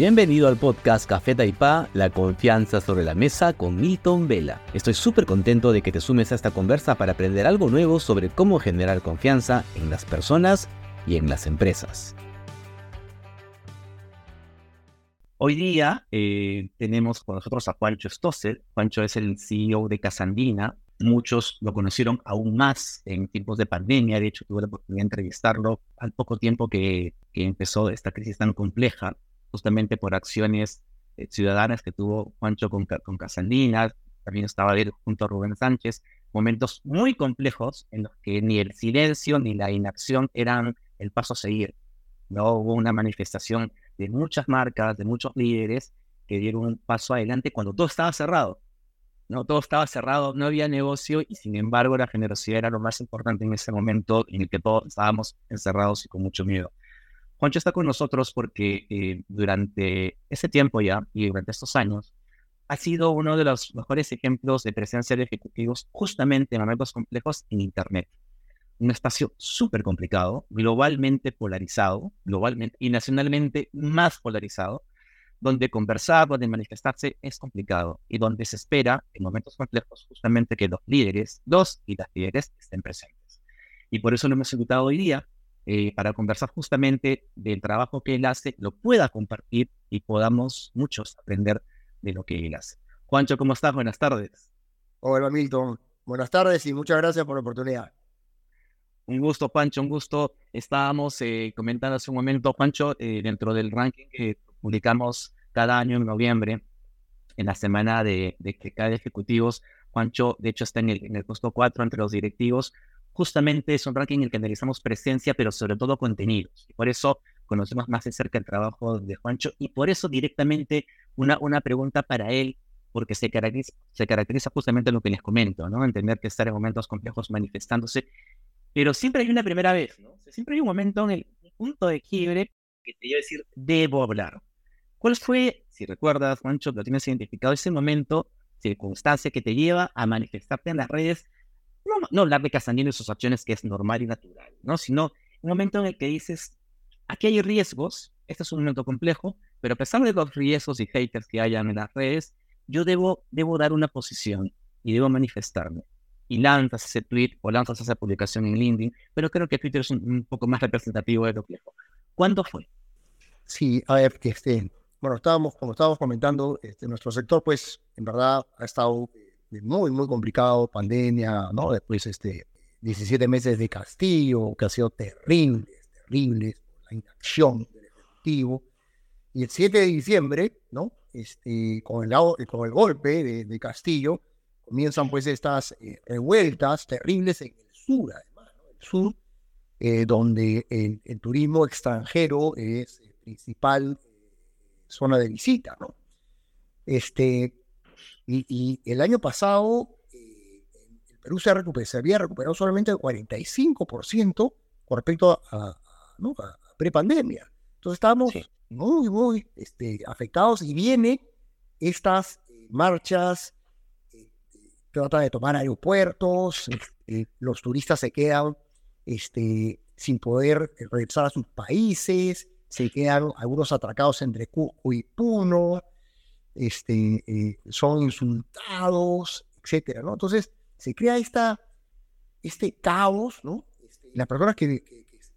Bienvenido al podcast Café Taipá, la confianza sobre la mesa con Milton Vela. Estoy súper contento de que te sumes a esta conversa para aprender algo nuevo sobre cómo generar confianza en las personas y en las empresas. Hoy día eh, tenemos con nosotros a Juancho Stosser. Juancho es el CEO de Casandina. Muchos lo conocieron aún más en tiempos de pandemia. De hecho, tuve la oportunidad de entrevistarlo al poco tiempo que empezó esta crisis tan compleja justamente por acciones eh, ciudadanas que tuvo Juancho con, con también estaba él junto a Rubén Sánchez, momentos muy complejos en los que ni el silencio ni la inacción eran el paso a seguir. ¿no? Hubo una manifestación de muchas marcas, de muchos líderes que dieron un paso adelante cuando todo estaba cerrado. ¿no? Todo estaba cerrado, no había negocio y sin embargo la generosidad era lo más importante en ese momento en el que todos estábamos encerrados y con mucho miedo. Juancho está con nosotros porque eh, durante ese tiempo ya y durante estos años ha sido uno de los mejores ejemplos de presencia de ejecutivos justamente en momentos complejos en Internet. Un espacio súper complicado, globalmente polarizado, globalmente y nacionalmente más polarizado, donde conversar, donde manifestarse es complicado y donde se espera en momentos complejos justamente que los líderes, los y las líderes estén presentes. Y por eso lo hemos invitado hoy día eh, para conversar justamente del trabajo que él hace, lo pueda compartir y podamos muchos aprender de lo que él hace. Juancho, ¿cómo estás? Buenas tardes. Hola, Milton. Buenas tardes y muchas gracias por la oportunidad. Un gusto, Juancho, un gusto. Estábamos eh, comentando hace un momento, Juancho, eh, dentro del ranking que publicamos cada año en noviembre, en la semana de, de, cada ejecutivos. Juancho, de hecho, está en el, en el puesto 4 entre los directivos, justamente es un ranking en el que analizamos presencia, pero sobre todo contenidos. Y por eso conocemos más de cerca el trabajo de Juancho y por eso directamente una, una pregunta para él, porque se caracteriza, se caracteriza justamente lo que les comento, ¿no? Entender que estar en momentos complejos manifestándose, pero siempre hay una primera vez, ¿no? siempre hay un momento en el punto de quiebre que te iba a decir, debo hablar. ¿Cuál fue, si recuerdas, Juancho, lo tienes identificado, ese momento, circunstancia que te lleva a manifestarte en las redes no, no hablar de Castañino y sus acciones, que es normal y natural, ¿no? Sino un momento en el que dices, aquí hay riesgos, este es un momento complejo, pero a pesar de los riesgos y haters que hayan en las redes, yo debo, debo dar una posición y debo manifestarme. Y lanzas ese tweet o lanzas esa publicación en LinkedIn, pero creo que Twitter es un, poco más representativo de lo complejo. ¿Cuándo fue? Sí, a ver, este, bueno, estábamos, como estábamos comentando, este, nuestro sector, pues, en verdad ha estado muy, muy complicado, pandemia, ¿no? Después, este, 17 meses de castigo, que ha sido terrible, terrible, la inacción del Ejecutivo. Y el 7 de diciembre, ¿no? Este, con, el, con el golpe de, Castillo, comienzan pues estas eh, revueltas terribles en el sur, además, ¿no? El sur, eh, donde el, el, turismo extranjero es el principal eh, zona de visita, ¿no? Este, y, el año pasado, eh, el Perú se, se, había recuperado solamente el 45% con respecto a, a, prepandemia. Entonces estamos muy, muy este, afectados y viene estas eh, marchas, eh, tratan de tomar aeropuertos, este, los turistas se quedan este, sin poder regresar a sus países, se quedan algunos atracados entre Cusco y Puno, este, eh, son insultados, etcétera, ¿no? Entonces, se crea esta, este caos, ¿no? Este, las personas que,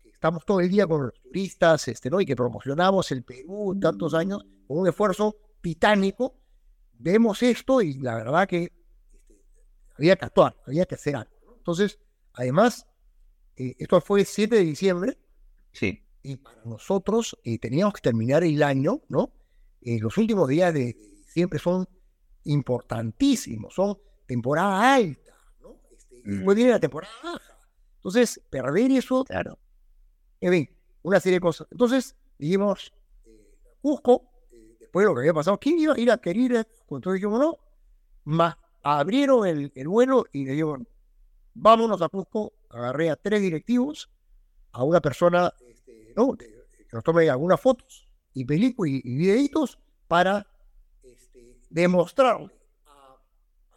estamos todo el día con los turistas, este, ¿no? Y que promocionamos el Perú tantos años, con un esfuerzo titánico, vemos esto y la verdad que este, había que actuar, había que hacer algo. Entonces, además, eh, esto fue el 7 de diciembre. Sí. Y para nosotros eh, teníamos que terminar el año, ¿no? Los últimos días de, siempre son importantísimos, son temporada alta, ¿no? Este, mm. viene la temporada baja. Entonces, perder eso, claro. En fin, una serie de cosas. Entonces, dijimos, eh, Cusco, eh, después de lo que había pasado, ¿quién iba a ir a querer? Entonces dijimos, no, más abrieron el, el vuelo y le dijeron, vámonos a Cusco, agarré a tres directivos, a una persona este, ¿no? que nos tome algunas fotos y películas y, y videitos para demostrarle a,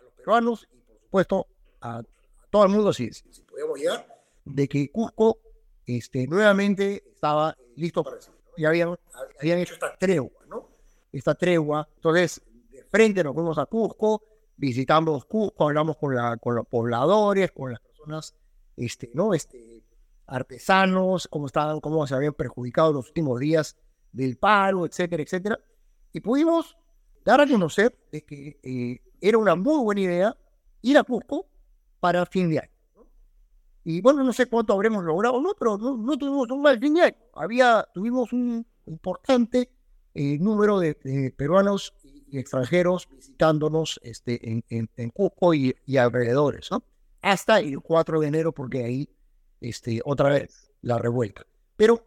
los peruanos y por supuesto a, todo el mundo, si, si, podíamos llegar, de que Cusco este, nuevamente estaba listo para recibir. ¿no? Ya habían, habían hecho esta tregua, ¿no? esta tregua. Entonces, de frente nos fuimos a Cusco, visitamos Cusco, hablamos con, la, con los pobladores, con las personas, este, ¿no? Este, artesanos, cómo estaban, cómo se habían perjudicado los últimos días del paro, etcétera, etcétera. Y pudimos dar a conocer de que eh, era una muy buena idea ir a Cusco para fin de año. Y bueno, no sé cuánto habremos logrado, no, pero no, tuvimos un mal fin de año. Había, tuvimos un importante eh, número de, peruanos y extranjeros visitándonos este, en, en, Cusco y, alrededores, ¿no? Hasta el 4 de enero, porque ahí, este, otra vez, la revuelta. Pero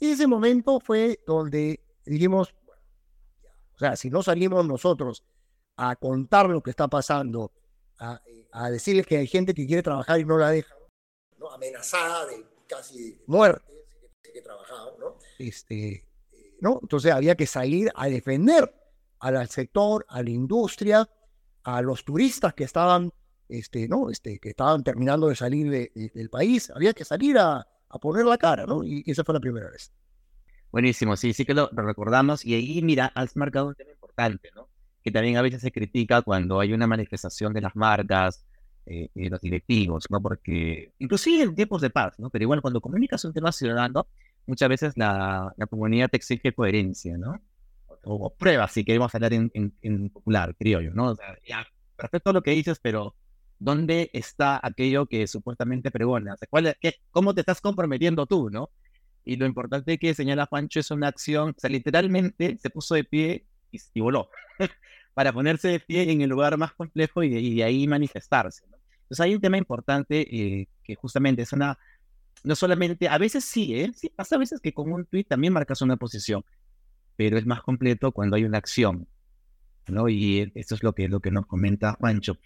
ese momento fue donde dijimos, o sea, si no salimos nosotros a contar lo que está pasando, a, a decirles que hay gente que quiere trabajar y no la deja, ¿no? amenazada de casi muerte, que trabajaba, ¿no? Este, ¿no? Entonces había que salir a defender al sector, a la industria, a los turistas que estaban, este, ¿no? Este, que estaban terminando de salir del país, había que salir a, a, poner la cara, ¿no? Y esa fue la primera vez. Buenísimo, sí, sí que lo, recordamos. Y ahí, mira, has marcado un tema importante, ¿no? Que también a veces se critica cuando hay una manifestación de las marcas, eh, y los directivos, ¿no? Porque, inclusive en tiempos de paz, ¿no? Pero igual cuando comunicas un tema ciudadano, muchas veces la, la comunidad te exige coherencia, ¿no? O, pruebas, si queremos hablar en, en, popular, criollo, ¿no? O sea, ya, perfecto lo que dices, pero ¿dónde está aquello que supuestamente pregona? O sea, ¿cuál, qué, ¿Cómo te estás comprometiendo tú, no? Y lo importante que señala Juancho es una acción, o sea, literalmente se puso de pie y, voló, para ponerse de pie en el lugar más complejo y, de ahí manifestarse, ¿no? Entonces hay un tema importante eh, que justamente es una no solamente, a veces sí, ¿eh? Sí, pasa a veces que con un tweet también marcas una posición, pero es más completo cuando hay una acción, ¿no? Y esto es lo que, lo que nos comenta Juancho.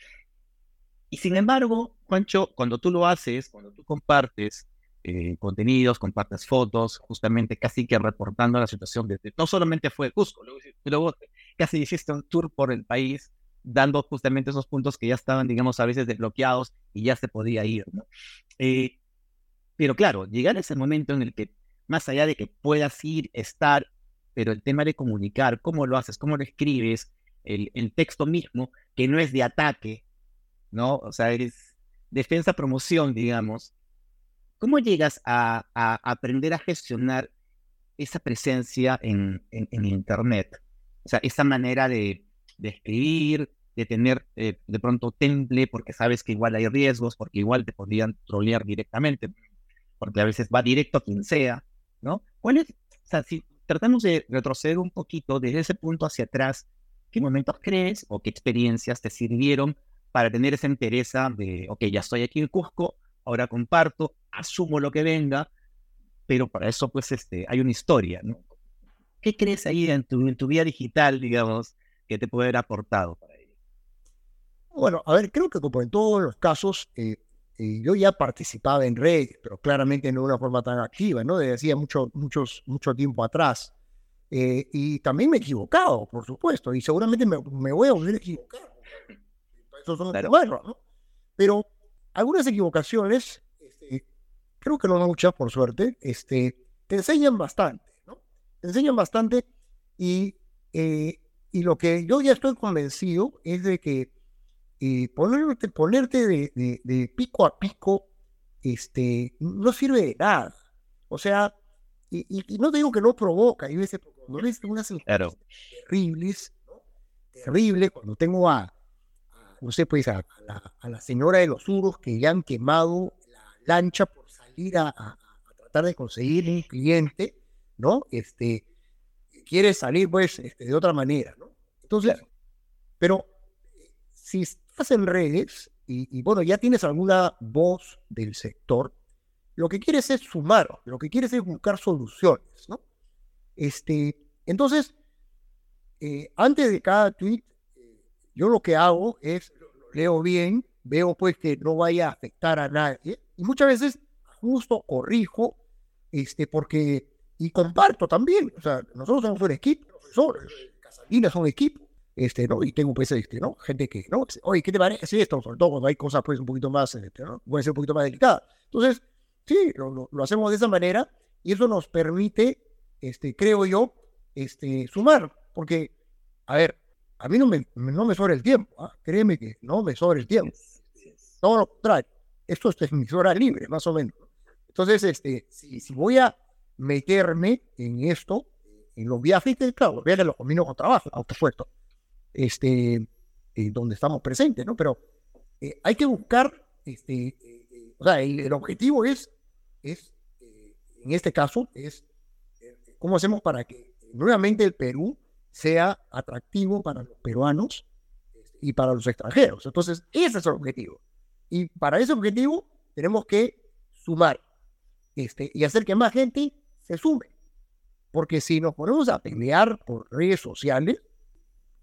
Y sin embargo, Juancho, cuando tú lo haces, cuando tú compartes eh, contenidos, compartes fotos, justamente casi que reportando la situación de, no solamente fue Cusco, luego, luego casi hiciste un tour por el país dando justamente esos puntos que ya estaban, digamos, a veces desbloqueados y ya se podía ir, ¿no? Eh, pero claro, llegar a ese momento en el que, más allá de que puedas ir, estar, pero el tema de comunicar, cómo lo haces, cómo lo escribes, el, el texto mismo, que no es de ataque, ¿no? O sea, es defensa-promoción, digamos. ¿Cómo llegas a, a, aprender a gestionar esa presencia en, en, en, Internet? O sea, esa manera de, de escribir, de tener eh, de pronto temple, porque sabes que igual hay riesgos, porque igual te podrían trolear directamente porque a veces va directo a quien sea, ¿no? ¿Cuál es, o sea, si tratamos de retroceder un poquito desde ese punto hacia atrás, ¿qué momentos crees o qué experiencias te sirvieron para tener esa entereza de, ok, ya estoy aquí en Cusco, ahora comparto, asumo lo que venga, pero para eso pues este, hay una historia, ¿no? ¿Qué crees ahí en tu, en tu digital, digamos, que te puede haber aportado para ello? Bueno, a ver, creo que como en todos los casos, eh, yo ya participaba en redes, pero claramente no de una forma tan activa, ¿no? Desde hacía mucho, muchos, mucho tiempo atrás. Eh, y también me he equivocado, por supuesto, y seguramente me, voy a volver a equivocar. Eso son claro. ¿no? Pero algunas equivocaciones, este, creo que no muchas, por suerte, este, te enseñan bastante, ¿no? Te enseñan bastante y, eh, y lo que yo ya estoy convencido es de que eh, ponerte, ponerte de, pico a pico este, no sirve de nada. O sea, y, no digo que no provoca, hay veces cuando ves unas claro. terribles, terribles, cuando tengo a, sé, pues a, la, señora de los suros que ya han quemado la lancha por salir a, tratar de conseguir un cliente, ¿no? Este, quiere salir, pues, este, de otra manera, ¿no? Entonces, pero si estás en redes y, bueno, ya tienes alguna voz del sector, lo que quieres es sumar, lo que quieres es buscar soluciones, ¿no? Este, entonces, eh, antes de cada tweet, eh, yo lo que hago es, leo bien, veo pues que no vaya a afectar a nadie, y muchas veces justo corrijo, este, porque, y comparto también, o sea, nosotros somos un equipo, profesores, Casalina es un equipo, este, ¿no? Y tengo pues, este, ¿no? Gente que, ¿no? Oye, ¿qué te parece esto? Sobre todo cuando hay cosas pues un poquito más, este, ¿no? Ser un poquito más delicadas. Entonces, sí, lo, lo, hacemos de esa manera y eso nos permite, este, creo yo, este, sumar, porque, a ver, a mí no me, no me sobra el tiempo, ¿ah? créeme que no me sobra el tiempo. Todo lo contrario, esto es mi hora libre, más o menos. Entonces, este, si, si voy a meterme en esto, en los viajes, claro, los viajes los combino con trabajo, supuesto, este, donde estamos presentes, ¿no? Pero eh, hay que buscar, este, eh, o sea, el, objetivo es, es eh, en este caso, es cómo hacemos para que nuevamente el Perú sea atractivo para los peruanos y para los extranjeros. Entonces, ese es el objetivo. Y para ese objetivo tenemos que sumar este, y hacer que más gente se sume. Porque si nos ponemos a pelear por redes sociales,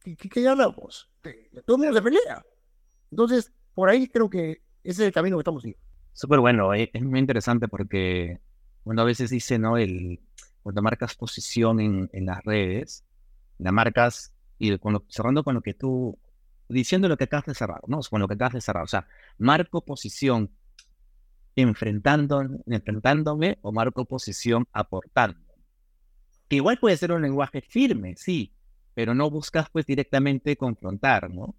¿qué, qué ganamos? Todo el mundo se pelea. Entonces, por ahí creo que ese es el camino que estamos siguiendo. Súper bueno, eh, es muy interesante porque uno a veces dice, ¿no? El, cuando marcas posición en, en las redes, la marcas y cerrando con lo que tú, diciendo lo que acabas de cerrar, ¿no? Con lo que acabas de cerrar, o sea, marco posición enfrentando, enfrentándome o marco posición aportando. Que igual puede ser un lenguaje firme, sí, pero no buscas pues directamente confrontar, ¿no?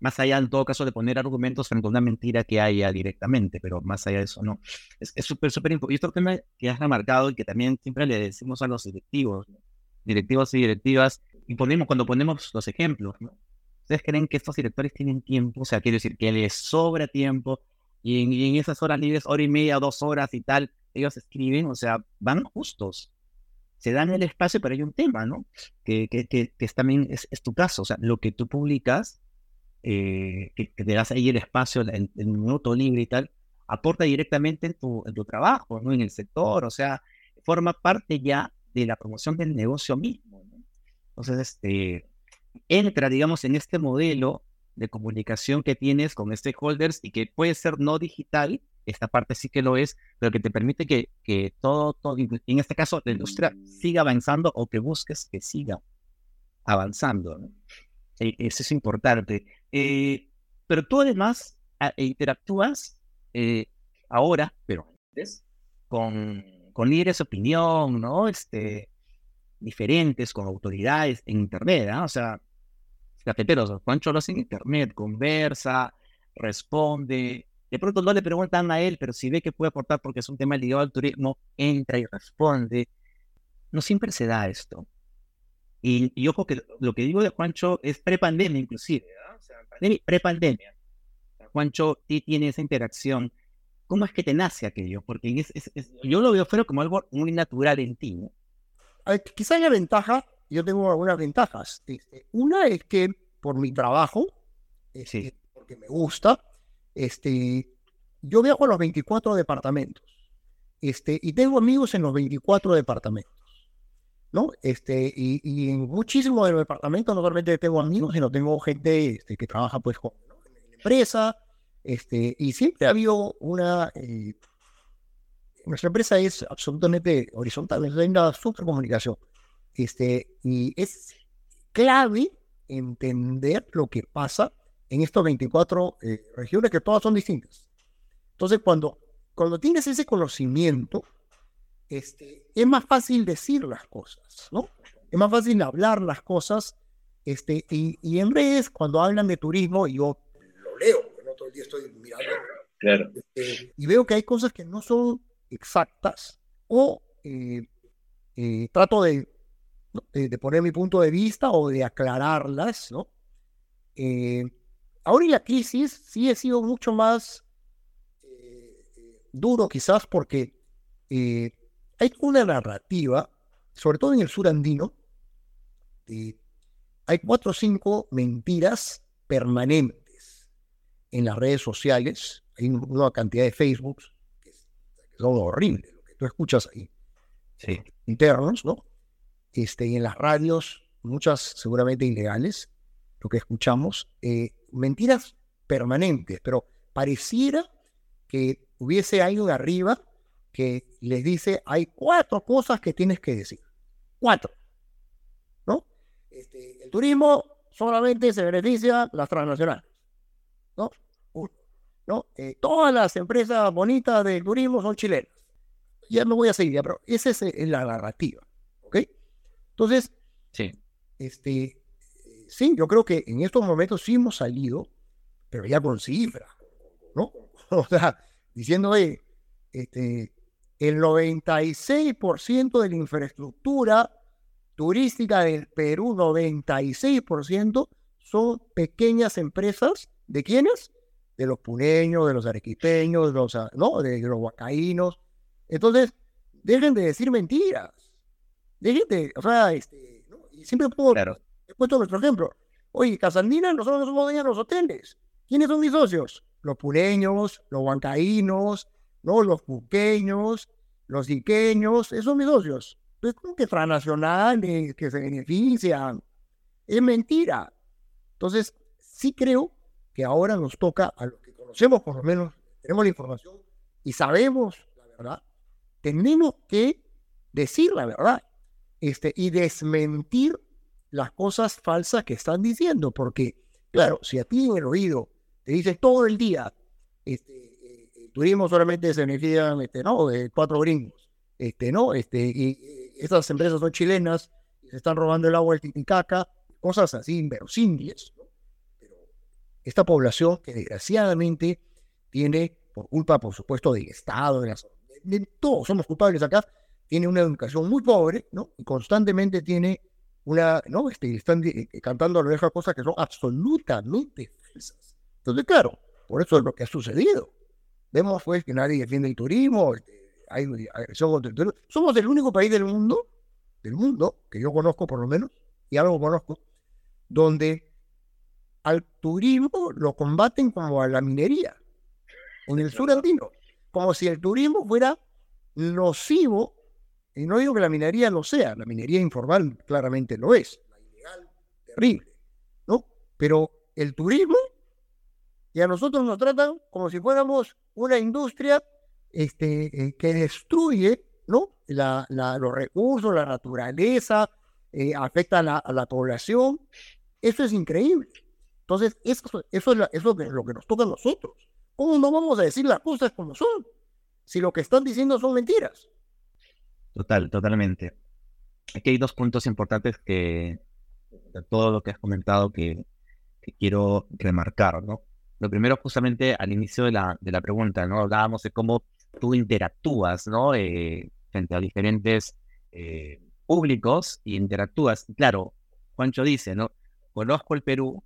Más allá en todo caso de poner argumentos frente a una mentira que haya directamente, pero más allá de eso no. Es súper, súper importante. Y esto que, que has remarcado y que también siempre le decimos a los directivos, directivos y directivas, y ponemos, cuando ponemos los ejemplos, ¿no? ¿Ustedes creen que estos directores tienen tiempo? O sea, quiero decir, que les sobra tiempo y en, esas horas libres, hora y media, dos horas y tal, ellos escriben, o sea, van justos. Se dan el espacio, pero hay un tema, ¿no? Que, que, que, es también es, tu caso, o sea, lo que tú publicas, eh, que, te das ahí el espacio, el, minuto libre y tal, aporta directamente en tu, en tu trabajo, ¿no? En el sector, o sea, forma parte ya de la promoción del negocio mismo. Entonces, este, entra, digamos, en este modelo de comunicación que tienes con stakeholders y que puede ser no digital, esta parte sí que lo es, pero que te permite que, que todo, todo, en este caso, la industria siga avanzando o que busques que siga avanzando. E, eso es importante. Eh, pero tú además interactúas eh, ahora, pero antes, con, con líderes de opinión, ¿no? Este, diferentes, con autoridades en Internet, ¿no? O sea, cafeteros, Juancho lo hace en internet, conversa, responde. De pronto no le preguntan a él, pero si ve que puede aportar porque es un tema ligado al turismo, entra y responde. No siempre se da esto. Y, y ojo que lo que digo de Juancho es prepandemia inclusive, o sea, prepandemia. Juancho tiene esa interacción. ¿Cómo es que te nace aquello? Porque yo lo veo fuera como algo muy natural en ti. ¿no? Quizá haya ventaja yo tengo algunas ventajas. Este, una es que por mi trabajo, este, porque me gusta, este, yo viajo a los 24 departamentos este, y tengo amigos en los 24 departamentos. ¿no? Este, y, y en muchísimos de los departamentos no solamente tengo amigos, sino tengo gente este, que trabaja pues con, en la empresa, este, y siempre ha habido una... Eh, nuestra empresa es absolutamente horizontal, es una super comunicación. Este, y es clave entender lo que pasa en estas 24 eh, regiones que todas son distintas. Entonces, cuando, cuando tienes ese conocimiento, este, es más fácil decir las cosas, ¿no? Es más fácil hablar las cosas. Este, y, y en redes, cuando hablan de turismo, yo lo leo, no todo el día estoy mirando. Claro. Este, y veo que hay cosas que no son exactas, o eh, eh, trato de de, poner mi punto de vista o de aclararlas, ¿no? Eh, ahora la crisis sí he sido mucho más eh, duro quizás porque eh, hay una narrativa, sobre todo en el sur andino, hay cuatro o cinco mentiras permanentes en las redes sociales, hay una cantidad de Facebook que son horribles, lo que tú escuchas ahí, internos, ¿no? este, y en las radios, muchas seguramente ilegales, lo que escuchamos, eh, mentiras permanentes, pero pareciera que hubiese alguien arriba que les dice, hay cuatro cosas que tienes que decir. Cuatro. ¿No? Este, el turismo solamente se beneficia las transnacionales. ¿No? ¿No? Eh, todas las empresas bonitas del turismo son chilenas. Ya me voy a seguir, pero esa es la narrativa. ¿Ok? Entonces, sí. este, sí, yo creo que en estos momentos sí hemos salido, pero ya con cifras, ¿no? O sea, diciendo, oye, este, el 96% de la infraestructura turística del Perú, 96%, son pequeñas empresas. ¿De quiénes? De los puneños, de los arequipeños, de los, ¿no? de los huacaínos. Entonces, dejen de decir mentiras. Dejen de, o sea, este, y siempre pongo, he puesto nuestro ejemplo. Oye, Casandina, nosotros somos dueños de los hoteles. ¿Quiénes son mis socios? Los puneños, los huancaínos, ¿no? los puqueños, los iqueños, esos son mis socios. Es como que transnacionales, que se benefician. Es mentira. Entonces, sí creo que ahora nos toca, a los que conocemos por lo menos, tenemos la información y sabemos la verdad, tenemos que decir la verdad este, y desmentir las cosas falsas que están diciendo, porque, claro, si a ti en el oído te dice todo el día, este, eh, el turismo solamente se beneficia este, ¿no? de cuatro gringos, este, ¿no? Este, y, estas empresas son chilenas, y se están robando el agua del Titicaca, cosas así inverosímiles, esta población que desgraciadamente tiene, por culpa, por supuesto, del Estado, de, de todos somos culpables acá, tiene una educación muy pobre, ¿no? Y constantemente tiene una, ¿no? Este, están eh, cantando a lo deja cosas que son absolutamente falsas. Entonces, claro, por eso es lo que ha sucedido. Vemos, pues, que nadie defiende el turismo, este, hay agresión contra el turismo. Somos el único país del mundo, del mundo, que yo conozco por lo menos, y algo conozco, donde al turismo lo combaten como a la minería, en el sur andino, como si el turismo fuera nocivo y no digo que la minería lo sea, la minería informal claramente lo es, la ilegal, terrible, ¿no? Pero el turismo, y a nosotros nos tratan como si fuéramos una industria este, eh, que destruye, ¿no? La, los recursos, la naturaleza, eh, afecta a la, población. Eso es increíble. Entonces, eso, eso, es, eso es lo que nos toca a nosotros. ¿Cómo no vamos a decir las cosas como son? Si lo que están diciendo son mentiras. Total, totalmente. Aquí hay dos puntos importantes que, de todo lo que has comentado, que, quiero remarcar, ¿no? Lo primero, justamente al inicio de la, de la pregunta, ¿no? Hablábamos de cómo tú interactúas, ¿no? Eh, frente a diferentes eh, públicos y interactúas. Claro, Juancho dice, ¿no? Conozco el Perú,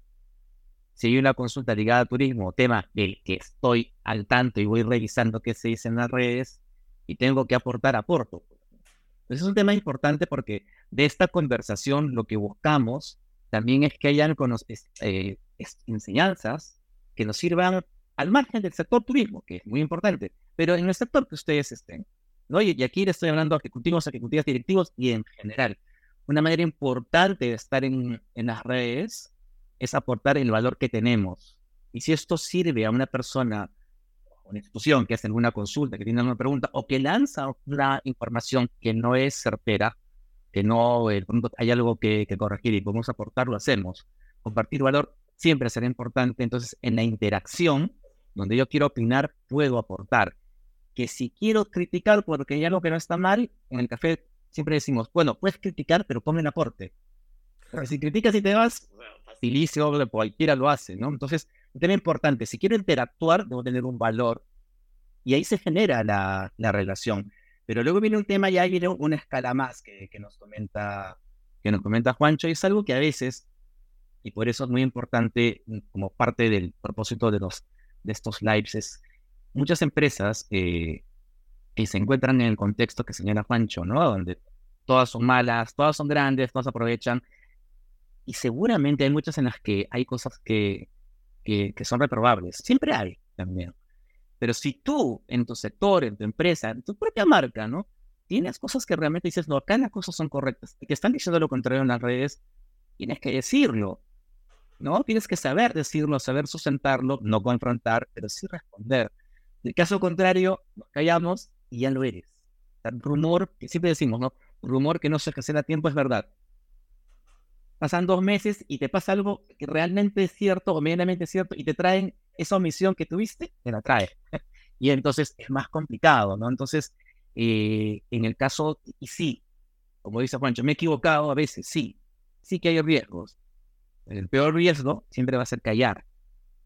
si hay una consulta ligada a turismo, tema del que estoy al tanto y voy revisando qué se dice en las redes y tengo que aportar, aporto es un tema importante porque de esta conversación lo que buscamos también es que hayan eh, enseñanzas que nos sirvan al margen del sector turismo, que es muy importante, pero en el sector que ustedes estén. ¿no? Y, aquí le estoy hablando a ejecutivos, ejecutivas, directivos y en general. Una manera importante de estar en las redes es aportar el valor que tenemos. Y si esto sirve a una persona una institución que hace alguna consulta, que tiene alguna pregunta, o que lanza una información que no es certera, que no eh, hay algo que, corregir y podemos aportar, lo hacemos. Compartir valor siempre será importante. Entonces, en la interacción, donde yo quiero opinar, puedo aportar. Que si quiero criticar porque hay algo que no está mal, en el café siempre decimos, bueno, puedes criticar, pero ponme el aporte. Porque si criticas y te vas, facilísimo, cualquiera lo hace, ¿no? Entonces, un tema importante, si quiero interactuar, debo tener un valor y ahí se genera la, la relación. Pero luego viene un tema y ahí viene una escala más que, que, nos comenta, que nos comenta Juancho y es algo que a veces, y por eso es muy importante como parte del propósito de, los, de estos lives, es muchas empresas eh, que se encuentran en el contexto que señala Juancho, ¿no? Donde todas son malas, todas son grandes, todas aprovechan. Y seguramente hay muchas en las que hay cosas que, que, son reprobables. Siempre hay también. Pero si tú en tu sector, en tu empresa, en tu propia marca, ¿no? Tienes cosas que realmente dices, no, acá las cosas son correctas y que están diciendo lo contrario en las redes, tienes que decirlo, ¿no? Tienes que saber decirlo, saber sustentarlo, no confrontar, pero sí responder. En caso contrario, nos callamos y ya lo eres. El rumor, que siempre decimos, ¿no? Rumor que no se hace a tiempo es verdad pasan dos meses y te pasa algo que realmente es cierto o medianamente cierto y te traen esa omisión que tuviste, te la trae. y entonces es más complicado, ¿no? Entonces, eh, en el caso, y sí, como dice Juancho, me he equivocado a veces, sí, sí que hay riesgos. El peor riesgo siempre va a ser callar.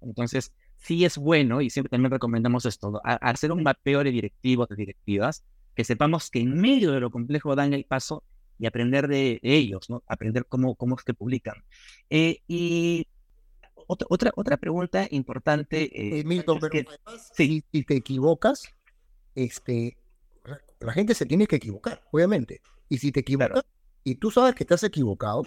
Entonces, sí es bueno, y siempre también recomendamos esto, hacer un mapeo de directivos, de directivas, que sepamos que en medio de lo complejo dan el paso y aprender de, ellos, ¿no? Aprender cómo, cómo es que publican. Eh, y otra, otra, otra pregunta importante. Eh, Milton, pero si, te equivocas, este, la gente se tiene que equivocar, obviamente. Y si te equivocas y tú sabes que estás equivocado,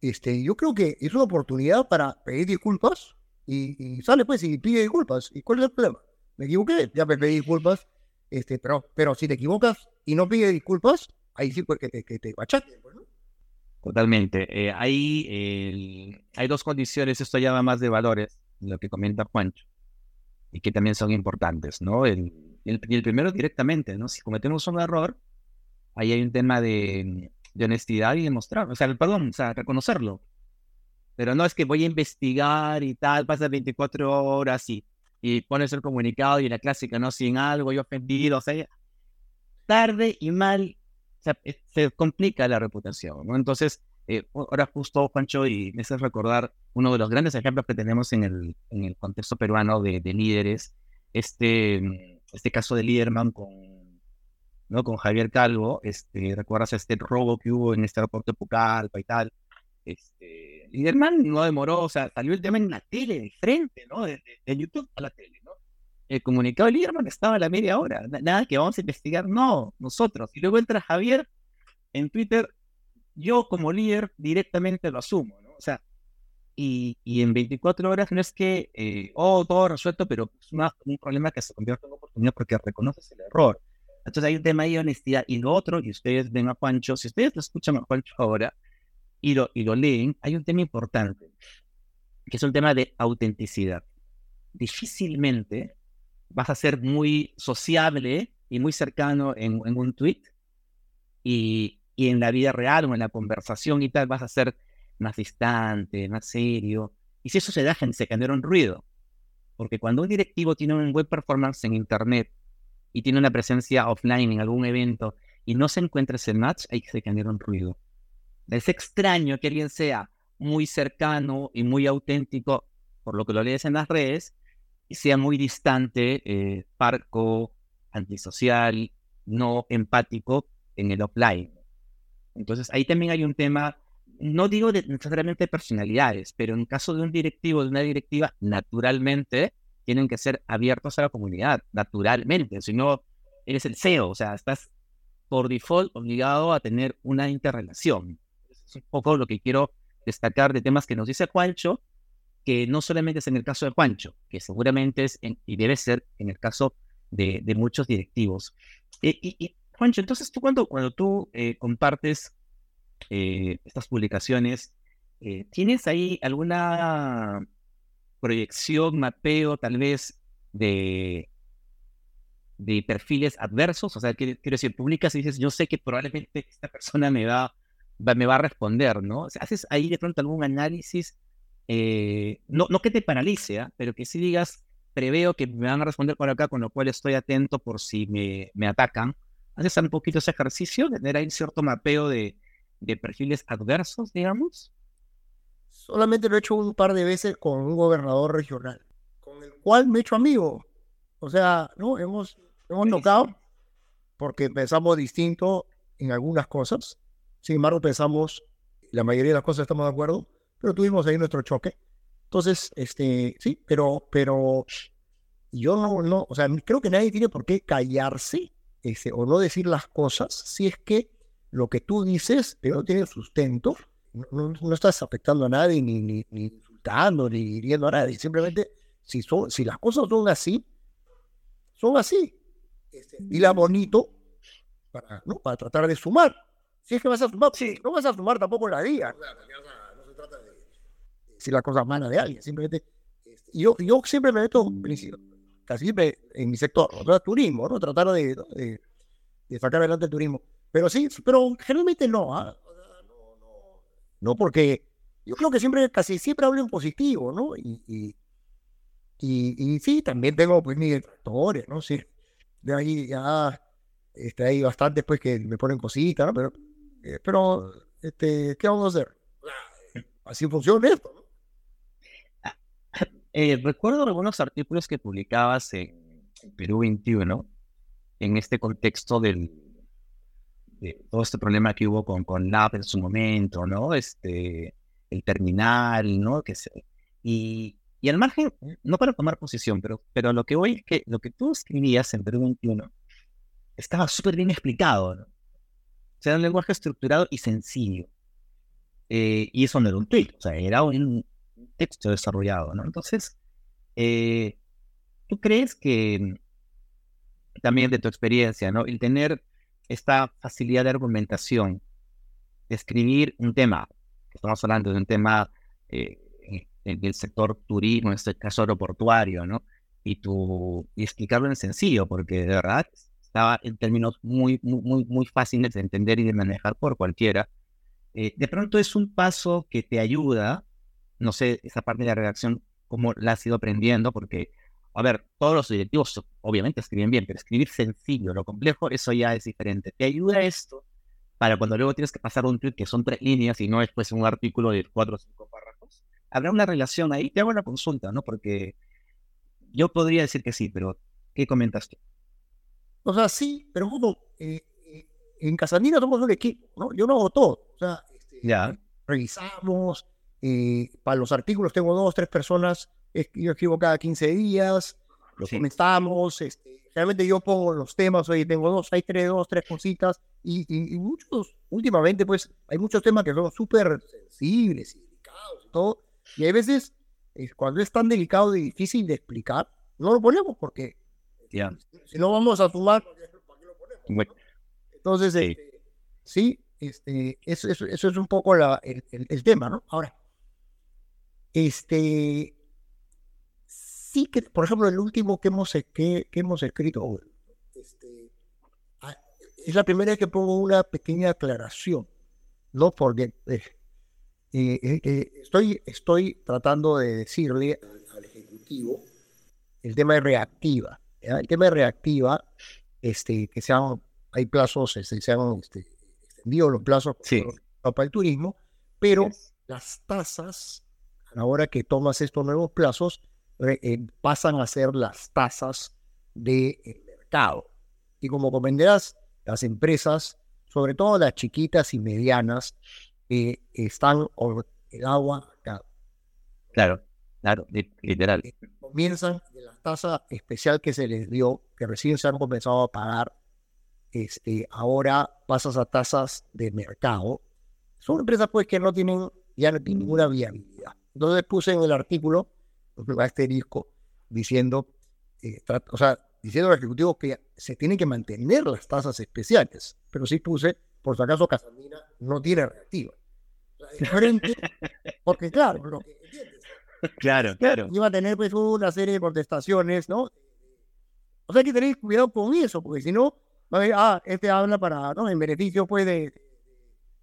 este, yo creo que es una oportunidad para pedir disculpas y, sale pues y pide disculpas. ¿Y cuál es el problema? Me equivoqué, ya me pedí disculpas, este, pero, pero si te equivocas y no pides disculpas, ahí sí pues que te, que te pues, Totalmente. Eh, hay, dos condiciones, esto llama más de valores, lo que comenta Juancho, y que también son importantes, ¿no? El, el, el primero directamente, ¿no? Si cometemos un error, ahí hay un tema de, de honestidad y demostrar, o sea, perdón, o sea, reconocerlo. Pero no es que voy a investigar y tal, pasa 24 horas y, y pones el comunicado y la clásica, ¿no? Sin algo, yo ofendido, o sea, tarde y mal eh, se, complica la reputación. Entonces, eh, ahora justo, Juancho, y me hace recordar uno de los grandes ejemplos que tenemos en el, en el contexto peruano de, de líderes, este, este caso de Liderman con ¿no? Con Javier Calvo, este, ¿recuerdas este robo que hubo en este aeropuerto de Pucallpa y tal? Este, Liderman no demoró, o sea, salió el tema en la tele, de frente, ¿no? De, YouTube a la tele. El comunicado de Liderman estaba a la media hora, nada que vamos a investigar, no, nosotros. Y luego entra Javier en Twitter, yo como líder directamente lo asumo, ¿no? O sea, y, y en 24 horas no es que, eh, oh, todo resuelto, pero es un problema que se convierte en oportunidad porque reconoces el error. Entonces hay un tema de honestidad. Y lo otro, y ustedes ven a Juancho, si ustedes lo escuchan a Juancho ahora y lo, y lo leen, hay un tema importante, que es un tema de autenticidad. Difícilmente vas a ser muy sociable y muy cercano en, un tweet y, en la vida real o en la conversación y tal vas a ser más distante, más serio. Y si eso se da, se genera un ruido. Porque cuando un directivo tiene un buen performance en Internet y tiene una presencia offline en algún evento y no se encuentra ese match, que se genera un ruido. Es extraño que alguien sea muy cercano y muy auténtico, por lo que lo lees en las redes, sea muy distante, eh, parco, antisocial, no empático en el offline. Entonces ahí también hay un tema, no digo de, necesariamente de personalidades, pero en caso de un directivo, de una directiva, naturalmente tienen que ser abiertos a la comunidad, naturalmente, si no, eres el CEO, o sea, estás por default obligado a tener una interrelación. Es un poco lo que quiero destacar de temas que nos dice Juancho, que no solamente es en el caso de Juancho, que seguramente es y debe ser en el caso de, muchos directivos. Eh, y, Juancho, entonces tú cuando, cuando tú eh, compartes eh, estas publicaciones, ¿tienes ahí alguna proyección, mapeo tal vez de, de perfiles adversos, o sea, quiero, decir, publicas y dices, yo sé que probablemente esta persona me va, me va a responder, ¿no? O sea, haces ahí de pronto algún análisis, eh, no, no que te paralice, ¿ah? pero que sí digas, preveo que me van a responder por acá, con lo cual estoy atento por si me, me atacan. Haces un poquito ese ejercicio, de tener ahí cierto mapeo de, de perfiles adversos, digamos. Solamente lo he hecho un par de veces con un gobernador regional, con el cual me he hecho amigo. O sea, ¿no? Hemos, hemos notado porque pensamos distinto en algunas cosas. Sin embargo, pensamos, la mayoría de las cosas estamos de acuerdo, pero tuvimos ahí nuestro choque. Entonces, este, sí, pero, pero yo no, no, o sea, creo que nadie tiene por qué callarse este, o no decir las cosas si es que lo que tú dices no tiene sustento no, estás afectando a nadie, ni, ni, insultando, ni hiriendo a nadie. Simplemente, si, son, si las cosas son así, son así. Este, la bonito para, ¿no? para tratar de sumar. Si es que vas a sumar, no vas a sumar tampoco la día. No de decir las cosas malas de alguien. Simplemente, este, yo, yo siempre me meto, casi siempre en mi sector, ¿no? turismo, ¿no? tratar de, de, de, sacar adelante el turismo. Pero sí, pero generalmente no. ¿ah? ¿no? Porque yo creo que siempre, casi siempre hablo en positivo, ¿no? Y, y, y, sí, también tengo pues mis detractores, ¿no? Sí, de ahí ya este, hay bastantes pues que me ponen cositas, ¿no? Pero, eh, pero este, ¿qué vamos a hacer? así funciona esto. ¿no? Eh, recuerdo algunos artículos que publicabas en, Perú 21, en este contexto del, de todo este problema que hubo con, con LAP en su momento, ¿no? Este, el terminal, ¿no? Que se, y, y al margen, no para tomar posición, pero, pero lo que voy es que lo que tú escribías en Perú 21 estaba súper bien explicado, ¿no? O sea, era un lenguaje estructurado y sencillo. Eh, y eso no era un tweet, o sea, era un, texto desarrollado, ¿no? Entonces, eh, ¿tú crees que también de tu experiencia, ¿no? El tener esta facilidad de argumentación, de escribir un tema, estamos hablando de un tema eh, del sector turismo, en este caso aeroportuario, ¿no? Y, tu, y explicarlo en sencillo, porque de verdad estaba en términos muy, muy, muy fáciles de entender y de manejar por cualquiera. Eh, de pronto es un paso que te ayuda no sé, esa parte de la redacción, cómo la has ido aprendiendo, porque, a ver, todos los directivos obviamente escriben bien, pero escribir sencillo, lo complejo, eso ya es diferente. ¿Te ayuda esto para cuando luego tienes que pasar un tweet que son tres líneas y no es pues un artículo de cuatro o cinco párrafos? ¿Habrá una relación ahí? Te hago una consulta, ¿no? Porque yo podría decir que sí, pero ¿qué comentas tú? O sea, sí, pero como eh, eh, en Casandina somos un equipo, ¿no? Yo no hago todo. O sea, este, ya. revisamos, eh, para los artículos tengo dos, tres personas, yo escribo cada 15 días, lo comentamos, este, realmente yo pongo los temas, hoy tengo dos, hay tres, dos, tres cositas, y, muchos, últimamente pues hay muchos temas que son súper sensibles y delicados y todo, y hay veces cuando es tan delicado y difícil de explicar, no lo ponemos porque si no vamos a sumar. Entonces, sí, este, sí este, eso, eso, es un poco la, el, el tema, ¿no? Ahora, este, sí que, por ejemplo, el último que hemos, que, hemos escrito, este, ah, es la primera vez que pongo una pequeña aclaración, ¿no? Porque eh, eh, eh, estoy, estoy tratando de decirle al, Ejecutivo el tema de reactiva. El tema de reactiva, este, que sean, hay plazos, este, se han este, extendido los plazos para el turismo, pero las tasas ahora que tomas estos nuevos plazos, eh, pasan a ser las tasas del mercado. Y como comprenderás, las empresas, sobre todo las chiquitas y medianas, eh, están el agua acá. Claro, claro, literal. Eh, comienzan de la tasa especial que se les dio, que recién se han comenzado a pagar, este, ahora pasas a tasas de mercado. Son empresas pues que no tienen ya ninguna viabilidad. Entonces puse en el artículo un asterisco diciendo, eh, o sea, diciendo al Ejecutivo que se tienen que mantener las tasas especiales, pero sí puse, por si acaso Casamina no tiene reactiva. diferente, porque claro, lo que, Claro, claro. Iba a tener pues una serie de contestaciones, ¿no? O sea, hay que tener cuidado con eso, porque si no, va a ver, ah, este habla para, ¿no? En beneficio, puede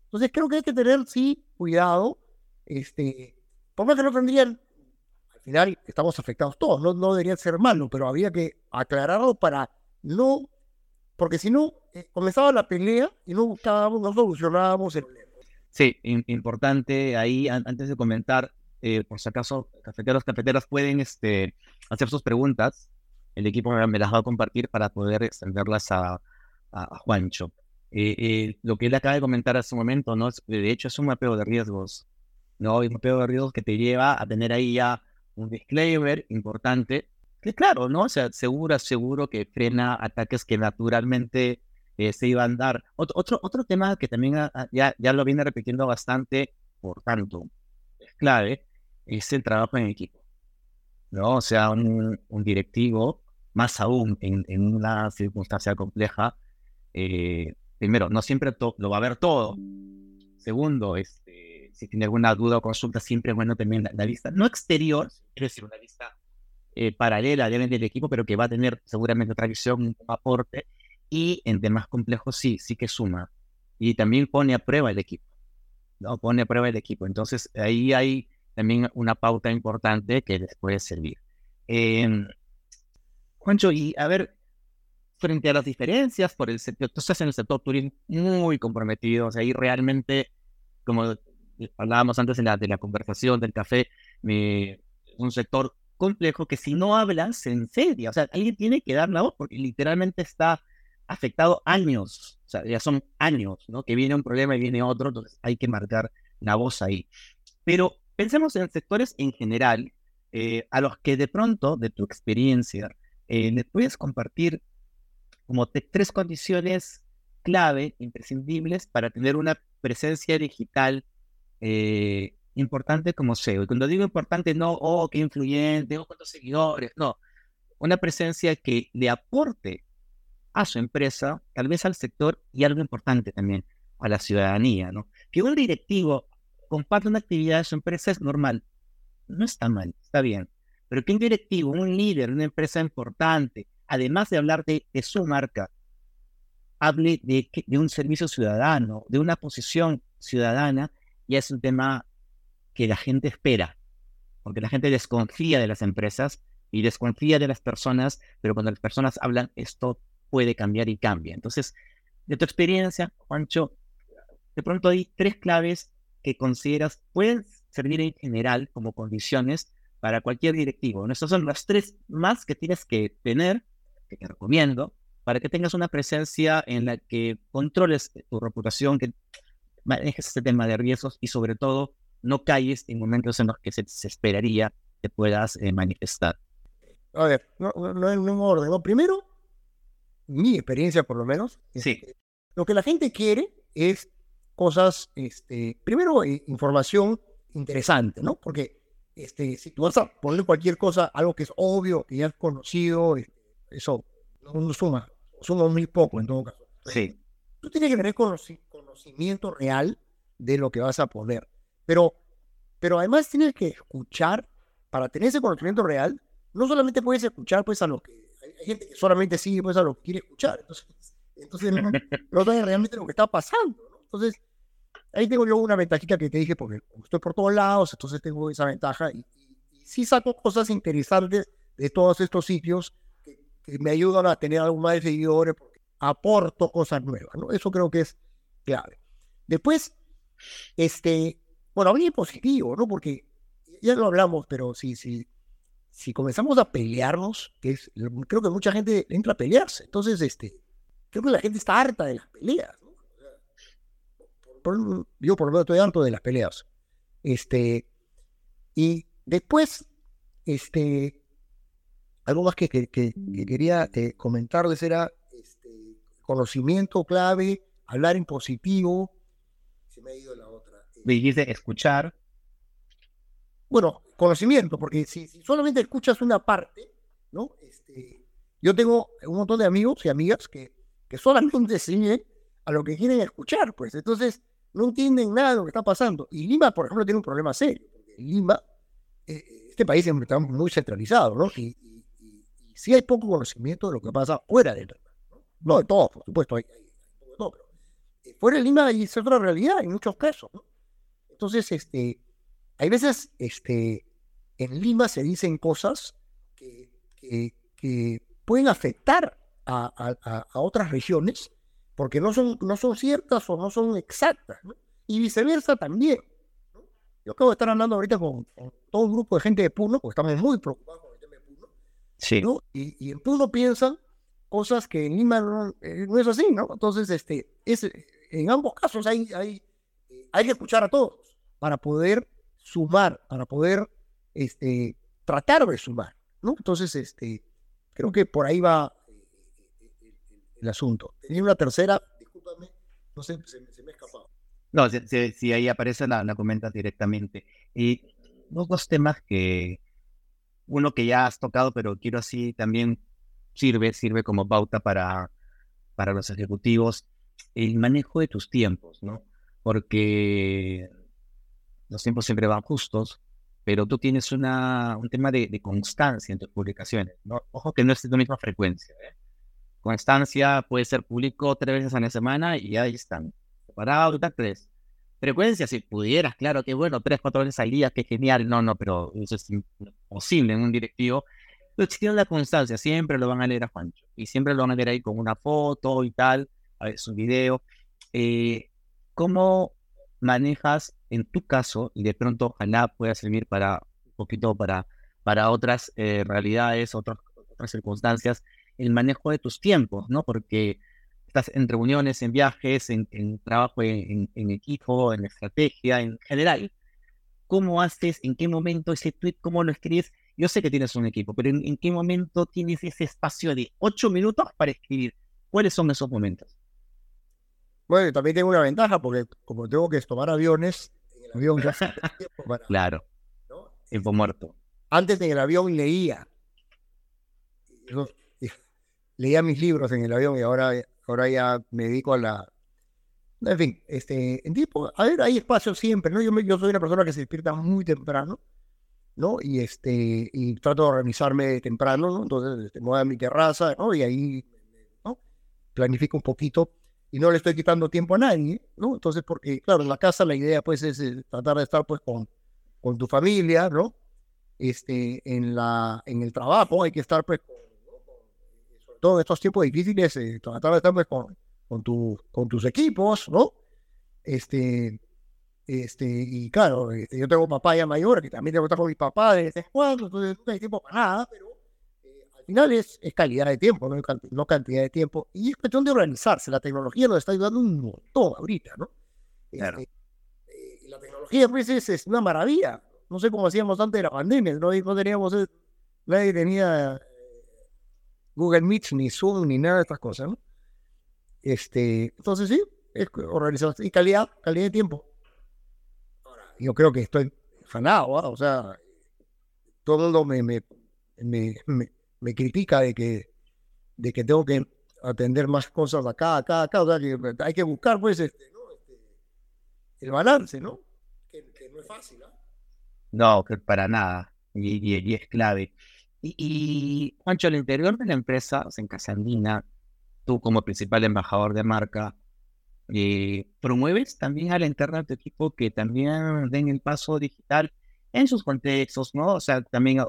Entonces creo que hay que tener, sí, cuidado, este, por más que no tendrían, al final estamos afectados todos, no, no deberían ser malos, pero había que aclararlo para no, porque si no, eh, comenzaba la pelea y no buscábamos, no solucionábamos el problema. Sí, importante ahí, antes de comentar, eh, por si acaso, cafeteros, cafeteras pueden este, hacer sus preguntas. El equipo me las va a compartir para poder extenderlas a, Juancho. Eh, lo que él acaba de comentar hace un momento, ¿no? de hecho, es un mapeo de riesgos ¿no? Y un pedo de riesgos que te lleva a tener ahí ya un disclaimer importante, que claro, ¿no? O sea, seguro, seguro que frena ataques que naturalmente eh, se iban a dar. Otro, otro, tema que también ya, ya lo viene repitiendo bastante, por tanto, es clave, es el trabajo en equipo, ¿no? O sea, un, un directivo, más aún en, en una circunstancia compleja, eh, primero, no siempre lo va a ver todo. Segundo, este, si tiene alguna duda o consulta, siempre es bueno también la, vista, no exterior, quiero decir, una vista eh, paralela del equipo, pero que va a tener seguramente otra visión, un aporte, y en temas complejos sí, sí que suma. Y también pone a prueba el equipo, ¿no? Pone a prueba el equipo. Entonces, ahí hay también una pauta importante que les puede servir. Eh, Juancho, y a ver, frente a las diferencias por el sector, estás en el sector turismo muy comprometido, o sea, ahí realmente, como hablábamos antes de la, de la conversación, del café, es un sector complejo que si no hablas se ensedia. O sea, alguien tiene que dar la voz porque literalmente está afectado años. O sea, ya son años, ¿no? Que viene un problema y viene otro, entonces hay que marcar la voz ahí. Pero pensemos en sectores en general, eh, a los que de pronto, de tu experiencia, eh, le puedes compartir como tres condiciones clave, imprescindibles, para tener una presencia digital eh, importante como SEO. Y cuando digo importante, no, oh, qué influyente, oh, cuántos seguidores, no. Una presencia que le aporte a su empresa, tal vez al sector y algo importante también a la ciudadanía, ¿no? Que un directivo comparte una actividad de su empresa es normal, no está mal, está bien. Pero que un directivo, un líder, una empresa importante, además de hablar de, su marca, hable de, de un servicio ciudadano, de una posición ciudadana, ya es un tema que la gente espera, porque la gente desconfía de las empresas y desconfía de las personas, pero cuando las personas hablan, esto puede cambiar y cambia. Entonces, de tu experiencia, Juancho, de pronto hay tres claves que consideras pueden servir en general como condiciones para cualquier directivo. Estas son las tres más que tienes que tener, que te recomiendo, para que tengas una presencia en la que controles tu reputación, que manejes este tema de riesgos y sobre todo no calles en momentos en los que se, esperaría que puedas eh, manifestar. A ver, no, no, en un orden. Primero, mi experiencia por lo menos. Sí. Este, lo que la gente quiere es cosas, este, primero, eh, información interesante, ¿no? Porque este, si tú vas a poner cualquier cosa, algo que es obvio, que ya has conocido, este, eso no, suma, suma muy poco en todo caso. Sí. Tú tienes que tener conocimiento real de lo que vas a poner. Pero, pero además tienes que escuchar, para tener ese conocimiento real, no solamente puedes escuchar pues a lo que, hay gente que solamente sigue pues a lo que quiere escuchar, entonces, entonces no, no sabes realmente lo que está pasando, ¿no? Entonces, ahí tengo yo una ventajita que te dije, porque estoy por todos lados, entonces tengo esa ventaja y, sí saco cosas interesantes de todos estos sitios que, que, me ayudan a tener algo más de seguidores, porque aporto cosas nuevas, ¿no? Eso creo que es clave. Después, este, bueno, bien positivo, ¿no? Porque ya lo hablamos, pero si, si, si comenzamos a pelearnos, que es, creo que mucha gente entra a pelearse. Entonces, este, creo que la gente está harta de las peleas, yo por lo menos estoy harto de las peleas. Este, y después, este, algo más que, que, quería eh, comentarles era este, conocimiento clave, hablar en positivo. Se me ha ido la dijiste escuchar. Bueno, conocimiento, porque si, solamente escuchas una parte, ¿no? Este, yo tengo un montón de amigos y amigas que, que solamente siguen a lo que quieren escuchar, pues entonces no entienden nada de lo que está pasando. Y Lima, por ejemplo, tiene un problema serio, Lima, eh, este país está muy centralizado, ¿no? Y, si hay poco conocimiento de lo que pasa fuera de Lima. No, de todo, por supuesto, hay, hay, de todo, pero eh, fuera de Lima hay otra realidad en muchos casos, ¿no? Entonces, este, hay veces este, en Lima se dicen cosas que, que, pueden afectar a, a, otras regiones porque no son, no son ciertas o no son exactas, y viceversa también. Yo acabo de estar hablando ahorita con, todo un grupo de gente de Puno, porque estamos muy preocupados con el tema de Puno. Sí. Y, y, en Puno piensan cosas que en Lima no, eh, es así, ¿no? Entonces, este, es, en ambos casos hay, hay, hay que escuchar a todos para poder sumar, para poder este, tratar de sumar, ¿no? Entonces, este, creo que por ahí va el asunto. Tenía una tercera, discúlpame, no sé, se, me ha escapado. No, si, ahí aparece, la, la comentas directamente. Y dos temas que, uno que ya has tocado, pero quiero así también sirve, sirve como pauta para, para los ejecutivos, el manejo de tus tiempos, ¿no? Porque los tiempos siempre van justos, pero tú tienes una, un tema de, constancia en tus publicaciones. ¿no? Ojo que no es de la misma frecuencia. ¿eh? Constancia puede ser público tres veces a la semana y ahí están. Separado, tres. Frecuencia, si pudieras, claro, que bueno, tres, cuatro veces al día, qué genial. No, no, pero eso es imposible en un directivo. Pero si tienen la constancia, siempre lo van a leer a Juancho. Y siempre lo van a leer ahí con una foto y tal, un video. Eh, ¿Cómo manejas en tu caso, y de pronto ojalá pueda servir para un poquito para, para otras eh, realidades, otras, otras circunstancias, el manejo de tus tiempos, ¿no? Porque estás en reuniones, en viajes, en, trabajo en, equipo, en estrategia, en general. ¿Cómo haces? ¿En qué momento ese tweet? ¿Cómo lo escribes? Yo sé que tienes un equipo, pero ¿en, qué momento tienes ese espacio de ocho minutos para escribir? ¿Cuáles son esos momentos? Bueno, también tengo una ventaja porque como tengo que tomar aviones, en el avión ya Claro. Tiempo muerto. Antes en el avión leía. leía mis libros en el avión y ahora ahora ya me dedico a la... En fin, este, en tiempo, a ver, hay espacio siempre, ¿no? Yo, yo soy una persona que se despierta muy temprano, ¿no? Y, este, y trato de organizarme temprano, ¿no? Entonces, este, me voy a mi terraza, ¿no? Y ahí, ¿no? Planifico un poquito y no le estoy quitando tiempo a nadie, ¿no? Entonces, porque, claro, en la casa la idea, pues, es eh, tratar de estar, pues, con, con tu familia, ¿no? Este, en, la, en el trabajo hay que estar, pues, con todos estos tiempos difíciles, eh, tratar de estar pues, con, con, tu, con tus equipos, ¿no? Este, este, y claro, este, yo tengo papá ya mayor, que también tengo que estar con mi papá de en entonces no hay tiempo para nada, pero final es, es, calidad de tiempo, ¿no? no cantidad de tiempo. Y es cuestión de organizarse, la tecnología nos está ayudando un montón ahorita, ¿no? Claro. Este, eh, y la tecnología, pues, es, es, una maravilla. No sé cómo hacíamos antes de la pandemia, no, no teníamos, nadie tenía Google Meet, ni Zoom, ni nada de estas cosas, ¿no? Este, entonces sí, es organización y calidad, calidad de tiempo. Ahora, yo creo que estoy fanado, ¿ah? o sea, todo el mundo me, me, me, me, critica de que, de que tengo que atender más cosas acá, acá, acá, o sea, que hay que buscar, pues, este. Este, el balance, ¿no? Que, no es fácil, ¿no? No, que para nada, y, y es clave. Y, Juancho, al interior de la empresa, en Casa Andina, tú como principal embajador de marca, eh, promueves también a la interna de tu equipo que también den el paso digital en sus contextos, ¿no? O sea, también,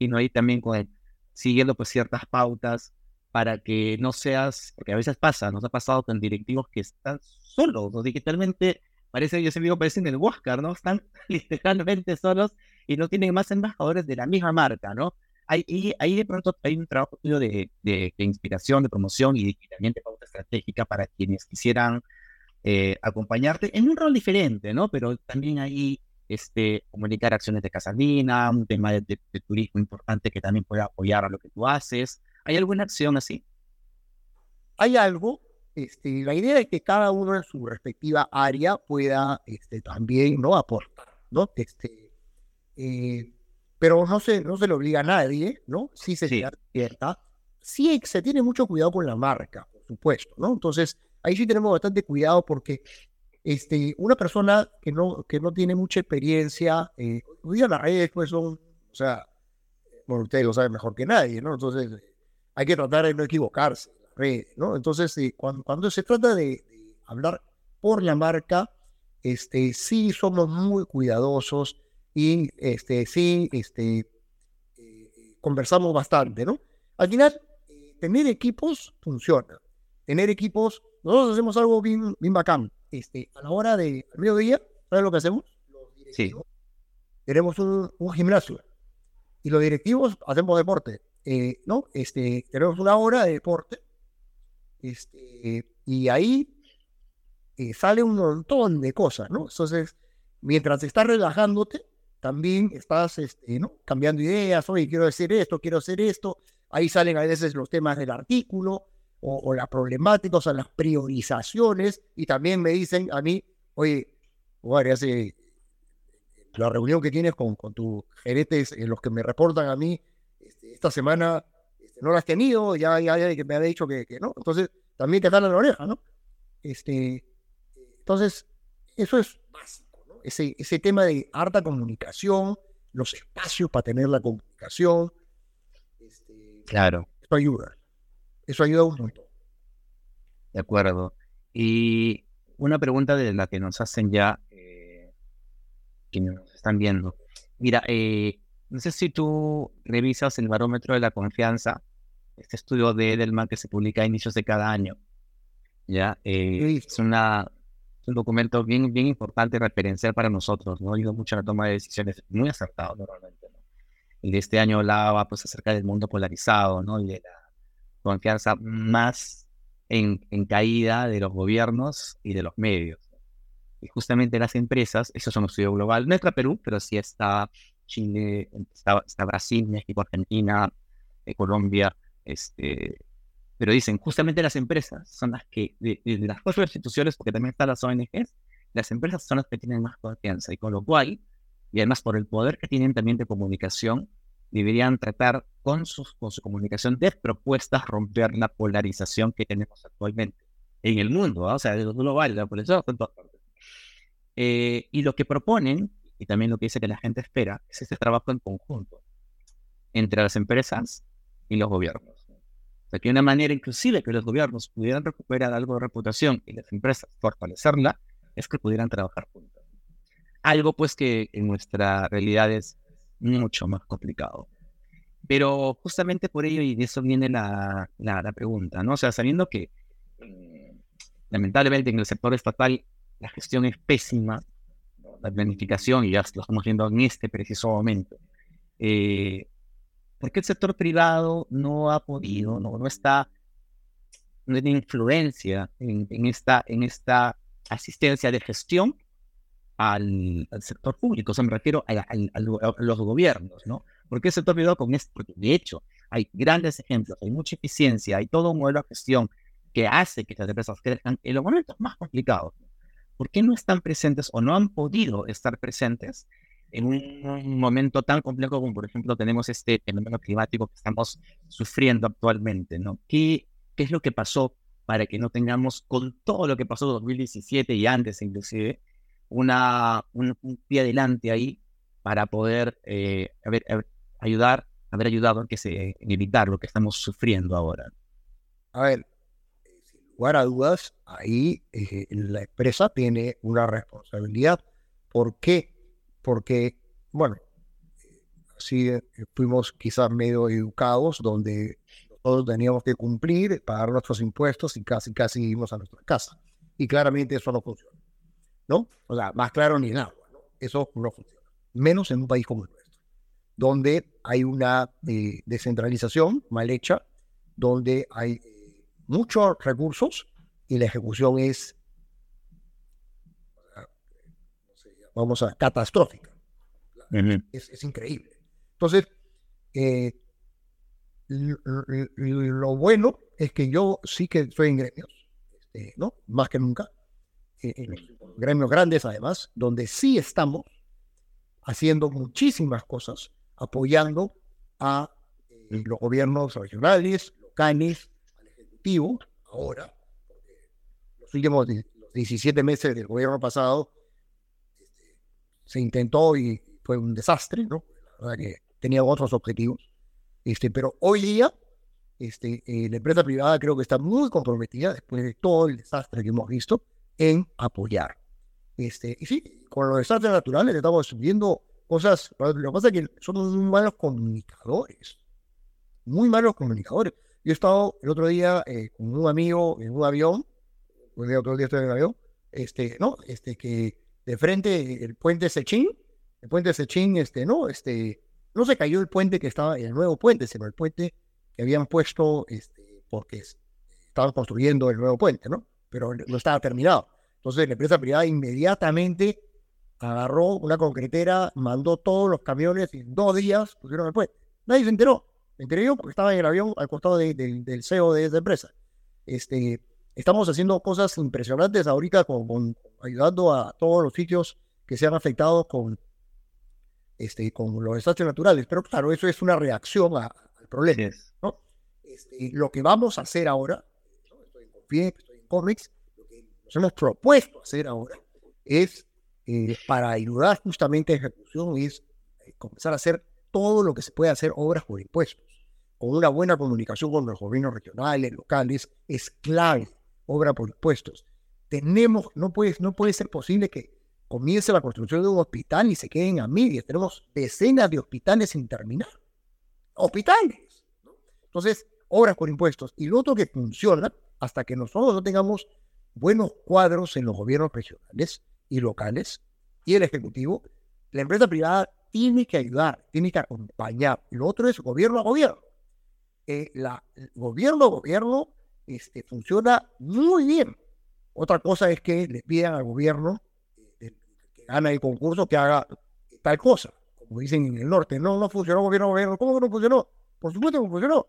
no ahí también con siguiendo pues ciertas pautas para que no seas, porque a veces pasa, nos ha pasado con directivos que están solos, digitalmente, parece, yo siempre digo, parecen el Huáscar, ¿no? Están literalmente solos y no tienen más embajadores de la misma marca, ¿no? ahí, ahí de pronto hay un trabajo tuyo de, de, inspiración, de promoción y, también de pauta estratégica para quienes quisieran eh, acompañarte en un rol diferente, ¿no? Pero también ahí este, comunicar acciones de Casalina, un tema de, turismo importante que también pueda apoyar a lo que tú haces. ¿Hay alguna acción así? Hay algo. Este, la idea es que cada uno en su respectiva área pueda este, también ¿no? aportar. ¿no? Este, eh, pero no se, no se le obliga a nadie, ¿no? Sí se sí. cierta. Sí se tiene mucho cuidado con la marca, por supuesto, ¿no? Entonces, ahí sí tenemos bastante cuidado porque este, una persona que no, que no tiene mucha experiencia, eh, hoy día las redes pues son, o sea, bueno, ustedes lo saben mejor que nadie, ¿no? Entonces, hay que tratar de no equivocarse, redes, ¿no? Entonces, eh, cuando, cuando, se trata de, hablar por la marca, este, sí somos muy cuidadosos y este, sí, este, eh, conversamos bastante, ¿no? Al final, eh, tener equipos funciona. Tener equipos, nosotros hacemos algo bien, bien bacán. Este, a la hora de, al mediodía, ¿sabes lo que hacemos? sí. Tenemos un, un, gimnasio y los directivos hacemos deporte, eh, ¿no? Este, tenemos una hora de deporte este, y ahí sale un montón de cosas, ¿no? Entonces, mientras estás relajándote, también estás este, ¿no? cambiando ideas, oye, quiero decir esto, quiero hacer esto. Ahí salen a veces los temas del artículo o, las problemáticas, o sea, las priorizaciones. Y también me dicen a mí, oye, bueno, hace la reunión que tienes con, con tus gerentes, en los que me reportan a mí, este, esta semana este, no la has tenido, ya, ya, ya me había dicho que, que, no. Entonces, también te dan la oreja, ¿no? Este, entonces, eso es básico ese, ese tema de harta comunicación, los espacios para tener la comunicación. Este, claro. Eso ayuda. Eso ayuda un montón. De acuerdo. Y una pregunta de la que nos hacen ya eh, quienes nos están viendo. Mira, eh, no sé si tú revisas el barómetro de la confianza, este estudio de Edelman que se publica a inicios de cada año. ¿ya? Eh, es una un documento bien, bien importante referencial para nosotros, ¿no? Ayuda mucho a la toma de decisiones, muy acertado normalmente, ¿no? El de este año hablaba pues acerca del mundo polarizado, ¿no? Y de la confianza más en, caída de los gobiernos y de los medios. Y justamente las empresas, eso es un estudio global, no está Perú, pero sí está Chile, está, está Brasil, México, Argentina, eh, Colombia, este, pero dicen, justamente las empresas son las que, de, las cuatro instituciones, porque también están las ONGs, las empresas son las que tienen más confianza, y con lo cual, y además por el poder que tienen también de comunicación, deberían tratar con, sus, con su comunicación de propuestas romper la polarización que tenemos actualmente en el mundo, o sea, de global, la polarización en todas partes. Eh, y lo que proponen, y también lo que dice que la gente espera, es este trabajo en conjunto entre las empresas y los gobiernos. O sea, que una manera inclusive que los gobiernos pudieran recuperar algo de reputación y las empresas fortalecerla, es que pudieran trabajar juntos. Algo pues que en nuestra realidad es mucho más complicado. Pero justamente por ello, y de eso viene la, la, pregunta, ¿no? O sea, sabiendo que mm, lamentablemente en el sector estatal la gestión es pésima, la planificación, y ya lo estamos viendo en este preciso momento, eh, ¿Por qué el sector privado no ha podido, no, no está, no tiene influencia en, esta, en esta asistencia de gestión al, sector público? O sea, me refiero a, los gobiernos, ¿no? ¿Por qué el sector privado con esto? Porque de hecho hay grandes ejemplos, hay mucha eficiencia, hay todo un modelo de gestión que hace que las empresas crezcan en los momentos más complicados. ¿Por qué no están presentes o no han podido estar presentes en un momento tan complejo como, por ejemplo, tenemos este fenómeno climático que estamos sufriendo actualmente, ¿no? ¿Qué, qué es lo que pasó para que no tengamos, con todo lo que pasó en 2017 y antes inclusive, una, un, pie adelante ahí para poder eh, haber, ayudar, haber ayudado a que se evitar lo que estamos sufriendo ahora? A ver, sin lugar a dudas, ahí eh, la empresa tiene una responsabilidad. ¿Por qué? porque, bueno, eh, fuimos quizás medio educados, donde todos teníamos que cumplir, pagar nuestros impuestos y casi, casi íbamos a nuestra casa. Y claramente eso no funciona, ¿no? O sea, más claro ni nada, ¿no? Eso no funciona. Menos en un país como el nuestro, donde hay una eh, descentralización mal hecha, donde hay eh, muchos recursos y la ejecución es vamos a, catastrófica. es, increíble. Entonces, eh, lo, bueno es que yo sí que estoy en gremios, este, ¿no? Más que nunca. Eh, en gremios grandes, además, donde sí estamos haciendo muchísimas cosas, apoyando a eh, los gobiernos regionales, locales, al Ejecutivo, ahora, los últimos 17 meses del gobierno pasado se intentó y fue un desastre, ¿no? La verdad que tenía otros objetivos. Este, pero hoy día, este, eh, la empresa privada creo que está muy comprometida, después de todo el desastre que hemos visto, en apoyar. Este, y sí, con los desastres naturales estamos viendo cosas, lo que pasa es que somos muy malos comunicadores, muy malos comunicadores. Yo he estado el otro día eh, con un amigo en un avión, el otro día estoy en el avión, este, ¿no? Este, que de frente el puente Sechín, el puente Sechín, este, no, este, no se cayó el puente que estaba, el nuevo puente, sino el puente que habían puesto, este, porque estaban construyendo el nuevo puente, ¿no? Pero no estaba terminado. Entonces la empresa privada inmediatamente agarró una concretera, mandó todos los camiones y en dos días pusieron el puente. Nadie se enteró. Me enteré yo porque estaba en el avión al costado del CEO de esa empresa. Este, estamos haciendo cosas impresionantes ahorita con, ayudando a todos los sitios que se han afectado con, este, con los desastres naturales. Pero claro, eso es una reacción al problema. ¿no? Este, lo que vamos a hacer ahora, estoy en Confie, estoy en Comics, lo que nos hemos propuesto hacer ahora es, eh, para ayudar justamente a ejecución, es eh, comenzar a hacer todo lo que se puede hacer obras por impuestos. Con una buena comunicación con los gobiernos regionales, locales, es clave obra por impuestos. Tenemos, no puede, no puede ser posible que comience la construcción de un hospital y se queden a medias. Tenemos decenas de hospitales sin terminar. Hospitales. Entonces, obras por impuestos. Y lo otro que funciona, hasta que nosotros no tengamos buenos cuadros en los gobiernos regionales y locales y el Ejecutivo, la empresa privada tiene que ayudar, tiene que acompañar. Lo otro es gobierno a gobierno. Eh, la, gobierno a gobierno este, funciona muy bien. Otra cosa es que le pidan al gobierno eh, que gana el concurso que haga tal cosa, como dicen en el norte. No, no funcionó gobierno a gobierno. ¿Cómo que no funcionó? Por supuesto que funcionó.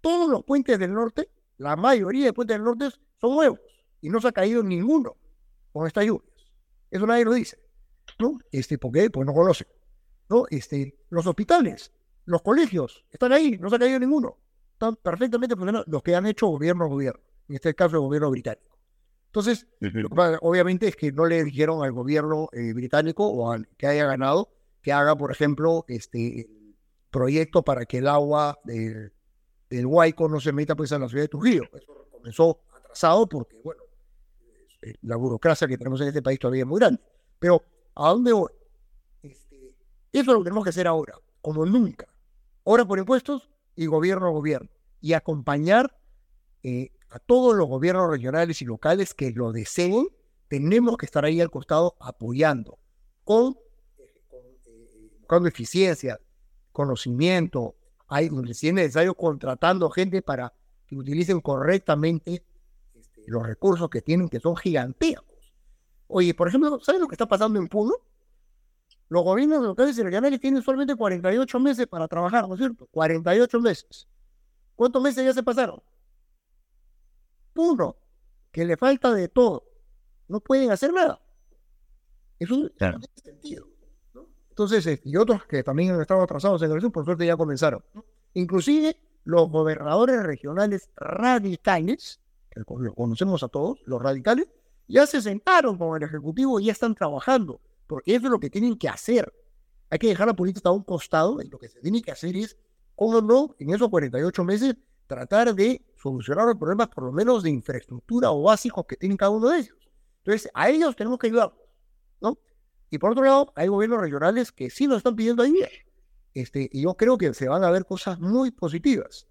Todos los puentes del norte, la mayoría de puentes del norte son nuevos y no se ha caído ninguno con estas lluvias. Eso nadie lo dice. ¿no? Este, ¿Por qué? Pues no conocen. ¿no? Este, los hospitales, los colegios, están ahí, no se ha caído ninguno. Están perfectamente funcionando los que han hecho gobierno a gobierno, en este caso el gobierno británico. Entonces, obviamente es que no le dijeron al gobierno eh, británico o al que haya ganado que haga, por ejemplo, este proyecto para que el agua del, del Huayco no se meta pues a la ciudad de Trujillo. Eso comenzó atrasado porque, bueno, eh, la burocracia que tenemos en este país todavía es muy grande. Pero, ¿a dónde voy? Este, eso es lo que tenemos que hacer ahora, como nunca. Ahora por impuestos y gobierno a gobierno. Y acompañar eh, a todos los gobiernos regionales y locales que lo deseen. Tenemos que estar ahí al costado apoyando, con, eh, buscando eficiencia, conocimiento. Hay, si es necesario, contratando gente para que utilicen correctamente este, los recursos que tienen, que son gigantescos. Oye, por ejemplo, ¿sabes lo que está pasando en Puno? Los gobiernos locales y regionales tienen solamente 48 meses para trabajar, ¿no es cierto? 48 meses. ¿Cuántos meses ya se pasaron? Puno, que le falta de todo. No pueden hacer nada. Eso, no tiene sentido. Entonces, este, y otros que también han estado atrasados en el por suerte ya comenzaron. Inclusive los gobernadores regionales radicales, que los conocemos a todos, los radicales, ya se sentaron con el Ejecutivo y ya están trabajando, porque eso es lo que tienen que hacer. Hay que dejar la política a un costado y lo que se tiene que hacer es, cómo no, en esos 48 meses, tratar de solucionar los problemas por lo menos de infraestructura o básicos que tienen cada uno de ellos. Entonces, a ellos tenemos que ayudar, ¿no? Y por otro lado, hay gobiernos regionales que sí nos están pidiendo ayuda. Este, y yo creo que se van a ver cosas muy positivas.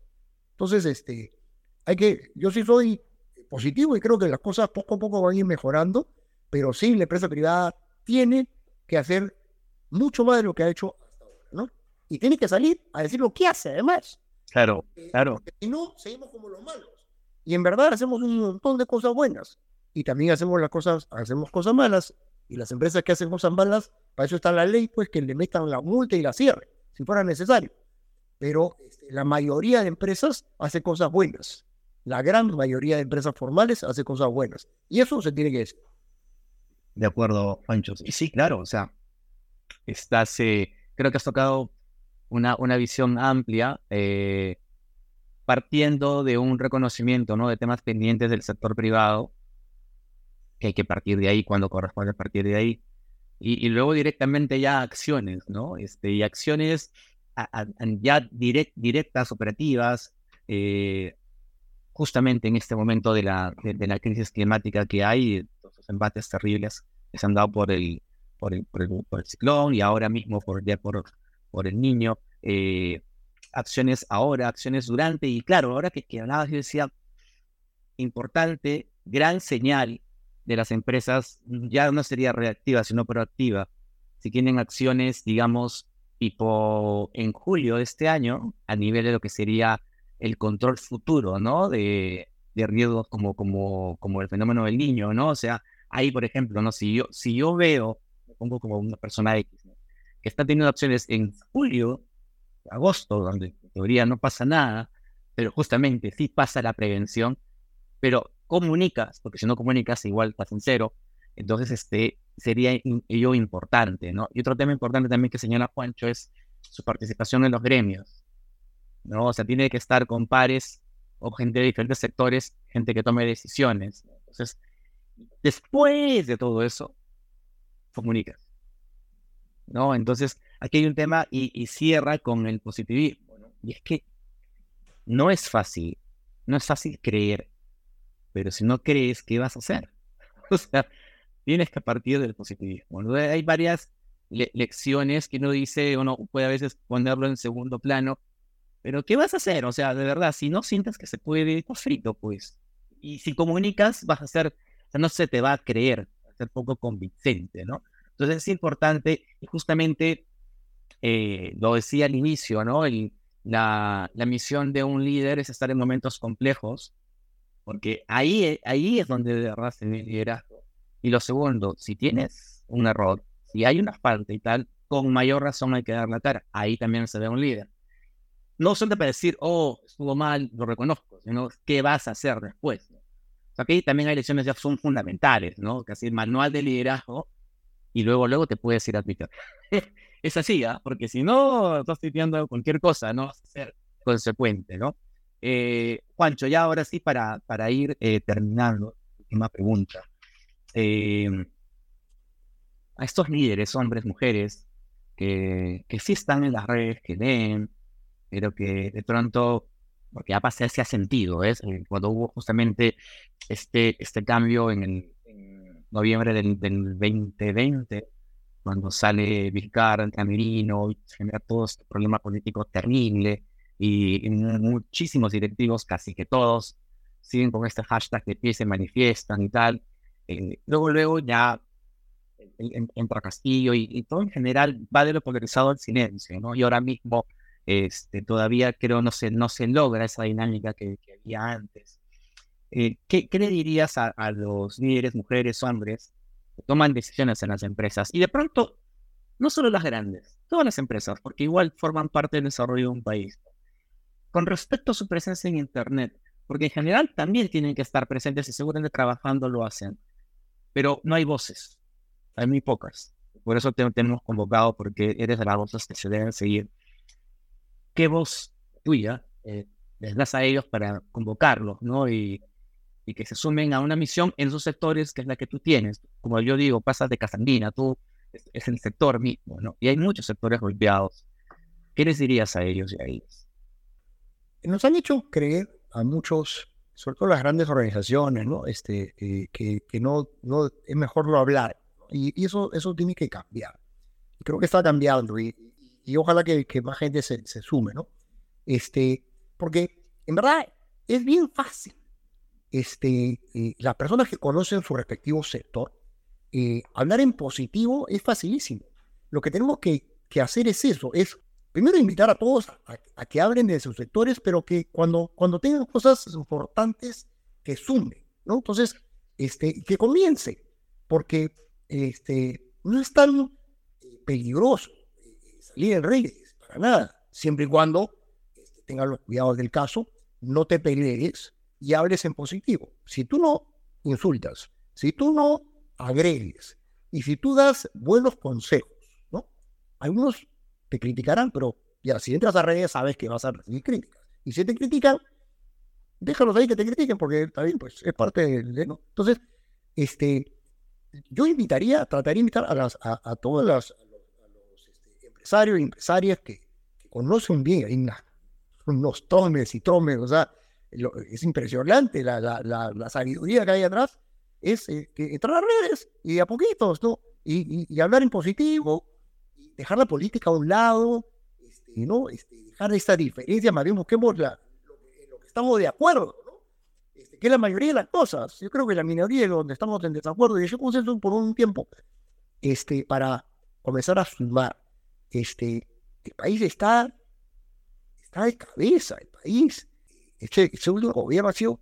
Entonces, este, hay que, yo sí soy positivo y creo que las cosas poco a poco van a ir mejorando, pero sí la empresa privada tiene que hacer mucho más de lo que ha hecho hasta ahora, ¿no? Y tiene que salir a decir lo que hace, además. Claro, claro. Porque si no, seguimos como los malos. Y en verdad hacemos un montón de cosas buenas. Y también hacemos las cosas, hacemos cosas malas y las empresas que hacen cosas malas, para eso está la ley, pues que le metan la multa y la cierre, si fuera necesario. Pero este, la mayoría de empresas hace cosas buenas. La gran mayoría de empresas formales hace cosas buenas. Y eso se tiene que decir. De acuerdo, Pancho. Y sí, claro, o sea, estás, eh, creo que has tocado una, una visión amplia, eh, partiendo de un reconocimiento ¿no? de temas pendientes del sector privado, que hay que partir de ahí cuando corresponde partir de ahí. Y, luego directamente ya acciones, ¿no? Este, y acciones ya directas, operativas, eh, justamente en este momento de la, de, la crisis climática que hay, los embates terribles que se han dado por el, por el, por el, ciclón y ahora mismo por, por, por el niño. Eh, acciones ahora, acciones durante, y claro, ahora que, que hablabas, yo decía, importante, gran señal de las empresas ya no sería reactiva, sino proactiva. Si tienen acciones, digamos, tipo en julio de este año, a nivel de lo que sería el control futuro, ¿no? De, de riesgos como, como, como el fenómeno del niño, ¿no? O sea, ahí, por ejemplo, ¿no? Si yo, si yo veo, me pongo como una persona X, que está teniendo acciones en julio, agosto, donde en teoría no pasa nada, pero justamente sí pasa la prevención, pero comunicas, porque si no comunicas igual estás en cero, entonces este sería ello importante, ¿no? Y otro tema importante también que señala Juancho es su participación en los gremios, ¿no? O sea, tiene que estar con pares o gente de diferentes sectores, gente que tome decisiones. Entonces, después de todo eso, comunicas, ¿no? Entonces, aquí hay un tema y, y cierra con el positivismo, ¿no? Y es que no es fácil, no es fácil creer pero si no crees, ¿qué vas a hacer? O sea, tienes que partir del positivismo. Hay varias lecciones que uno dice, uno puede a veces ponerlo en segundo plano, pero ¿qué vas a hacer? O sea, de verdad, si no sientes que se puede, pues frito, pues. Y si comunicas, vas a ser o sea, no se te va a creer, va a ser poco convincente, ¿no? Entonces es importante, y justamente eh, lo decía al inicio, ¿no? El, la, la misión de un líder es estar en momentos complejos, porque ahí, ahí es donde de verdad se ve el liderazgo. Y lo segundo, si tienes un error, si hay una falta y tal, con mayor razón hay que dar la cara. Ahí también se ve un líder. No solo para decir, oh, estuvo mal, lo reconozco, sino qué vas a hacer después. aquí también hay lecciones ya son fundamentales, ¿no? Casi el manual de liderazgo y luego, luego te puedes ir a Twitter. es así, ¿ah? Porque si no, estás tuiteando cualquier cosa, no vas a ser consecuente, ¿no? Eh, Juancho, ya ahora sí, para, para ir eh, terminando, última pregunta. Eh, a estos líderes, hombres, mujeres, que, que sí están en las redes, que leen, pero que de pronto, porque ya pasé ese sentido, ¿es? Eh, cuando hubo justamente este, este cambio en, el, noviembre del, del, 2020, cuando sale Vizcarra, Camerino, genera todo este problema político terrible, y, muchísimos directivos, casi que todos, siguen con este hashtag de pie se manifiestan y tal. Eh, luego, luego ya entra Castillo y, todo en general va de lo polarizado al silencio, ¿no? Y ahora mismo este, todavía creo no se, no se logra esa dinámica que, había antes. Eh, ¿qué, le dirías a, los líderes, mujeres, hombres, que toman decisiones en las empresas? Y de pronto, no solo las grandes, todas las empresas, porque igual forman parte del desarrollo de un país. Con respecto a su presencia en Internet, porque en general también tienen que estar presentes y seguramente trabajando lo hacen, pero no hay voces, hay muy pocas. Por eso te convocado, porque eres de las voces que se deben seguir qué voz tuya eh, les das a ellos para convocarlos, ¿no? Y, que se sumen a una misión en esos sectores que es la que tú tienes. Como yo digo, pasas de Casandina, tú es, el sector mismo, ¿no? Y hay muchos sectores golpeados. ¿Qué les dirías a ellos y a ellos? Nos han hecho creer a muchos, sobre todo las grandes organizaciones, ¿no? Este, eh, que, que no, no es mejor no hablar. Y, y, eso, eso tiene que cambiar. Creo que está cambiando. Y, y ojalá que, más gente se, sume, ¿no? Este, porque en verdad es bien fácil. Este, eh, las personas que conocen su respectivo sector, eh, hablar en positivo es facilísimo. Lo que tenemos que, hacer es eso, es primero invitar a todos a, que hablen de sus sectores, pero que cuando, cuando tengan cosas importantes, que sumen, ¿no? Entonces, este, que comience, porque este, no es tan peligroso salir reyes, para nada, siempre y cuando este, los cuidados del caso, no te pelees y hables en positivo. Si tú no insultas, si tú no agregues y si tú das buenos consejos, ¿no? Algunos te criticarán, pero ya, si entras a redes sabes que vas a recibir críticas. Y si te critican, déjalos ahí que te critiquen, porque también pues, es parte de, ¿no? Entonces, este, yo invitaría, trataría de invitar a, las, a todas las empresarios y empresarias que, conocen bien, hay unos tomes y tomes, o sea, es impresionante la, sabiduría que hay atrás, es eh, que entrar a redes y a poquitos, ¿no? Y, y, hablar en positivo, dejar la política a un lado, este, ¿no? Este, dejar esta diferencia, más bien busquemos la, lo, que, estamos de acuerdo, ¿no? Este, que es la mayoría de las cosas. Yo creo que la minoría es donde estamos en desacuerdo, y yo consenso por un tiempo, este, para comenzar a sumar este, el país está, está de cabeza, el país, este, este último gobierno ha sido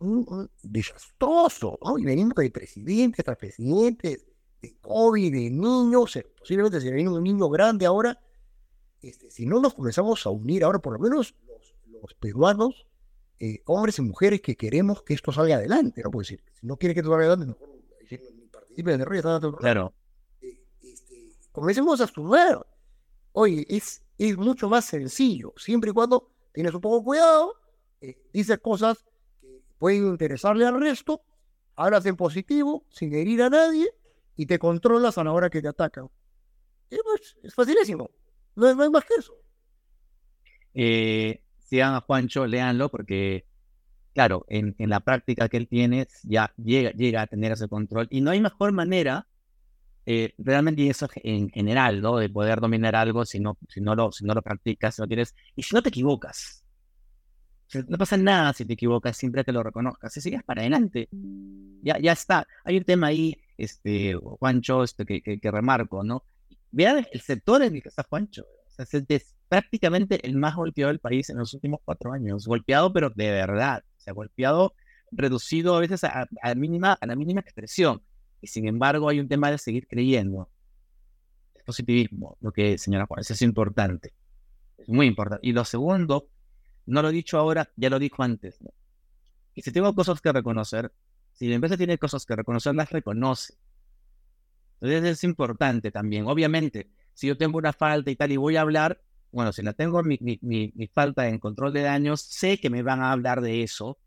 un, desastroso, ¿no? Y venimos de presidente tras presidente, de COVID, de niños, eh, posiblemente se viene un niño grande ahora. Este, si no nos comenzamos a unir ahora, por lo menos los, peruanos, eh, hombres y mujeres que queremos que esto salga adelante, ¿no? Pues si no quiere que esto salga adelante, mejor ni participen en el rey, Claro. Eh, este, comencemos a sumar. Oye, es, es mucho más sencillo, siempre y cuando tienes un poco cuidado, eh, dices cosas que pueden interesarle al resto, hablas en positivo, sin herir a nadie, y te controlas a la hora que te atacan. Pues, es facilísimo, no, es más que eso. Eh, sigan a Juancho, léanlo, porque, claro, en, en, la práctica que él tiene, ya llega, llega a tener ese control, y no hay mejor manera eh, realmente eso en general, ¿no? De poder dominar algo si no, si no, lo, si no lo practicas, si no tienes, y si no te equivocas. No pasa nada si te equivocas, siempre que lo reconozcas. Si sigues para adelante, ya, ya está. Hay un tema ahí, este, Juancho, este, que, que, remarco, ¿no? Vean el sector en el que está Juancho. O sea, es, prácticamente el más golpeado del país en los últimos cuatro años. Golpeado, pero de verdad. O sea, golpeado, reducido a veces a, mínima, a la mínima expresión. Y sin embargo, hay un tema de seguir creyendo. El positivismo, lo que señora Juan, eso es importante. Es muy importante. Y lo segundo, no lo he dicho ahora, ya lo dijo antes. Y si tengo cosas que reconocer, si la empresa tiene cosas que reconocer, las reconoce. Entonces es importante también. Obviamente, si yo tengo una falta y tal y voy a hablar, bueno, si la tengo mi, mi, mi, falta en control de daños, sé que me van a hablar de eso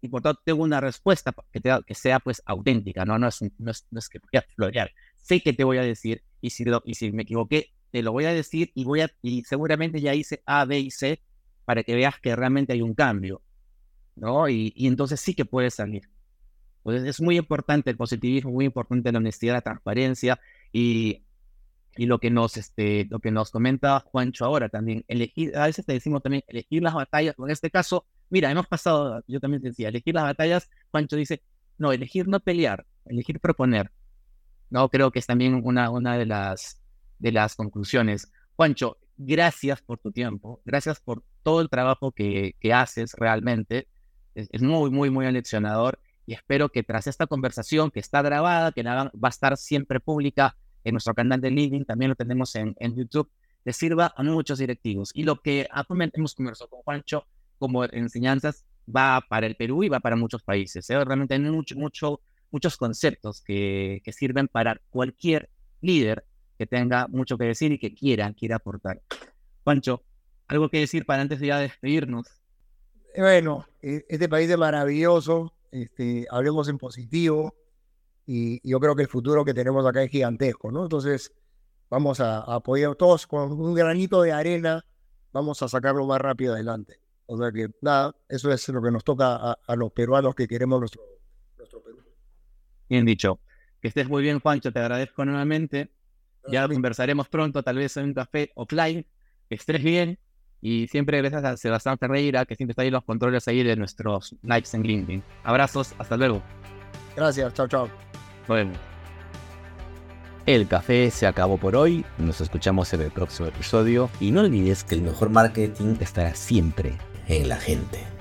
y por tanto tengo una respuesta que, que sea pues auténtica, ¿no? No es, no es, que voy a florear. Sé que te voy a decir y si, y si me equivoqué, te lo voy a decir y, voy a, y seguramente ya hice A, B y C para que veas que realmente hay un cambio, ¿no? Y, y entonces sí que puede salir. Pues es muy importante el positivismo, muy importante la honestidad, la transparencia y, y lo que nos este lo que nos comenta Juancho ahora también elegir a veces te decimos también elegir las batallas en este caso mira hemos pasado yo también decía elegir las batallas Juancho dice no elegir no pelear elegir proponer no creo que es también una una de las de las conclusiones Juancho gracias por tu tiempo, gracias por todo el trabajo que, que haces realmente. Es, muy, muy, muy aleccionador y espero que tras esta conversación que está grabada, que va a estar siempre pública en nuestro canal de LinkedIn, también lo tenemos en, en YouTube, le sirva a muchos directivos. Y lo que hemos conversado con Juancho como enseñanzas va para el Perú y va para muchos países. ¿eh? Realmente hay mucho, mucho, muchos conceptos que, que sirven para cualquier líder que tenga mucho que decir y que quiera, quiera aportar. Pancho, ¿algo que decir para antes de ya despedirnos? Bueno, e, este país es maravilloso, este, hablemos en positivo y yo creo que el futuro que tenemos acá es gigantesco, ¿no? Entonces, vamos a, apoyar todos con un granito de arena, vamos a sacarlo más rápido adelante. O sea que, nada, eso es lo que nos toca a, los peruanos que queremos nuestro, nuestro Perú. Bien dicho. Que estés muy bien, Pancho, te agradezco nuevamente. Ya conversaremos pronto, tal vez en un café offline. Que estés bien. Y siempre gracias a Sebastián Ferreira, que siempre está ahí los controles ahí de nuestros likes en LinkedIn. Abrazos, hasta luego. Gracias, chao, chao. Bueno. El café se acabó por hoy. Nos escuchamos en el próximo episodio. Y no olvides que el mejor marketing estará siempre en la gente.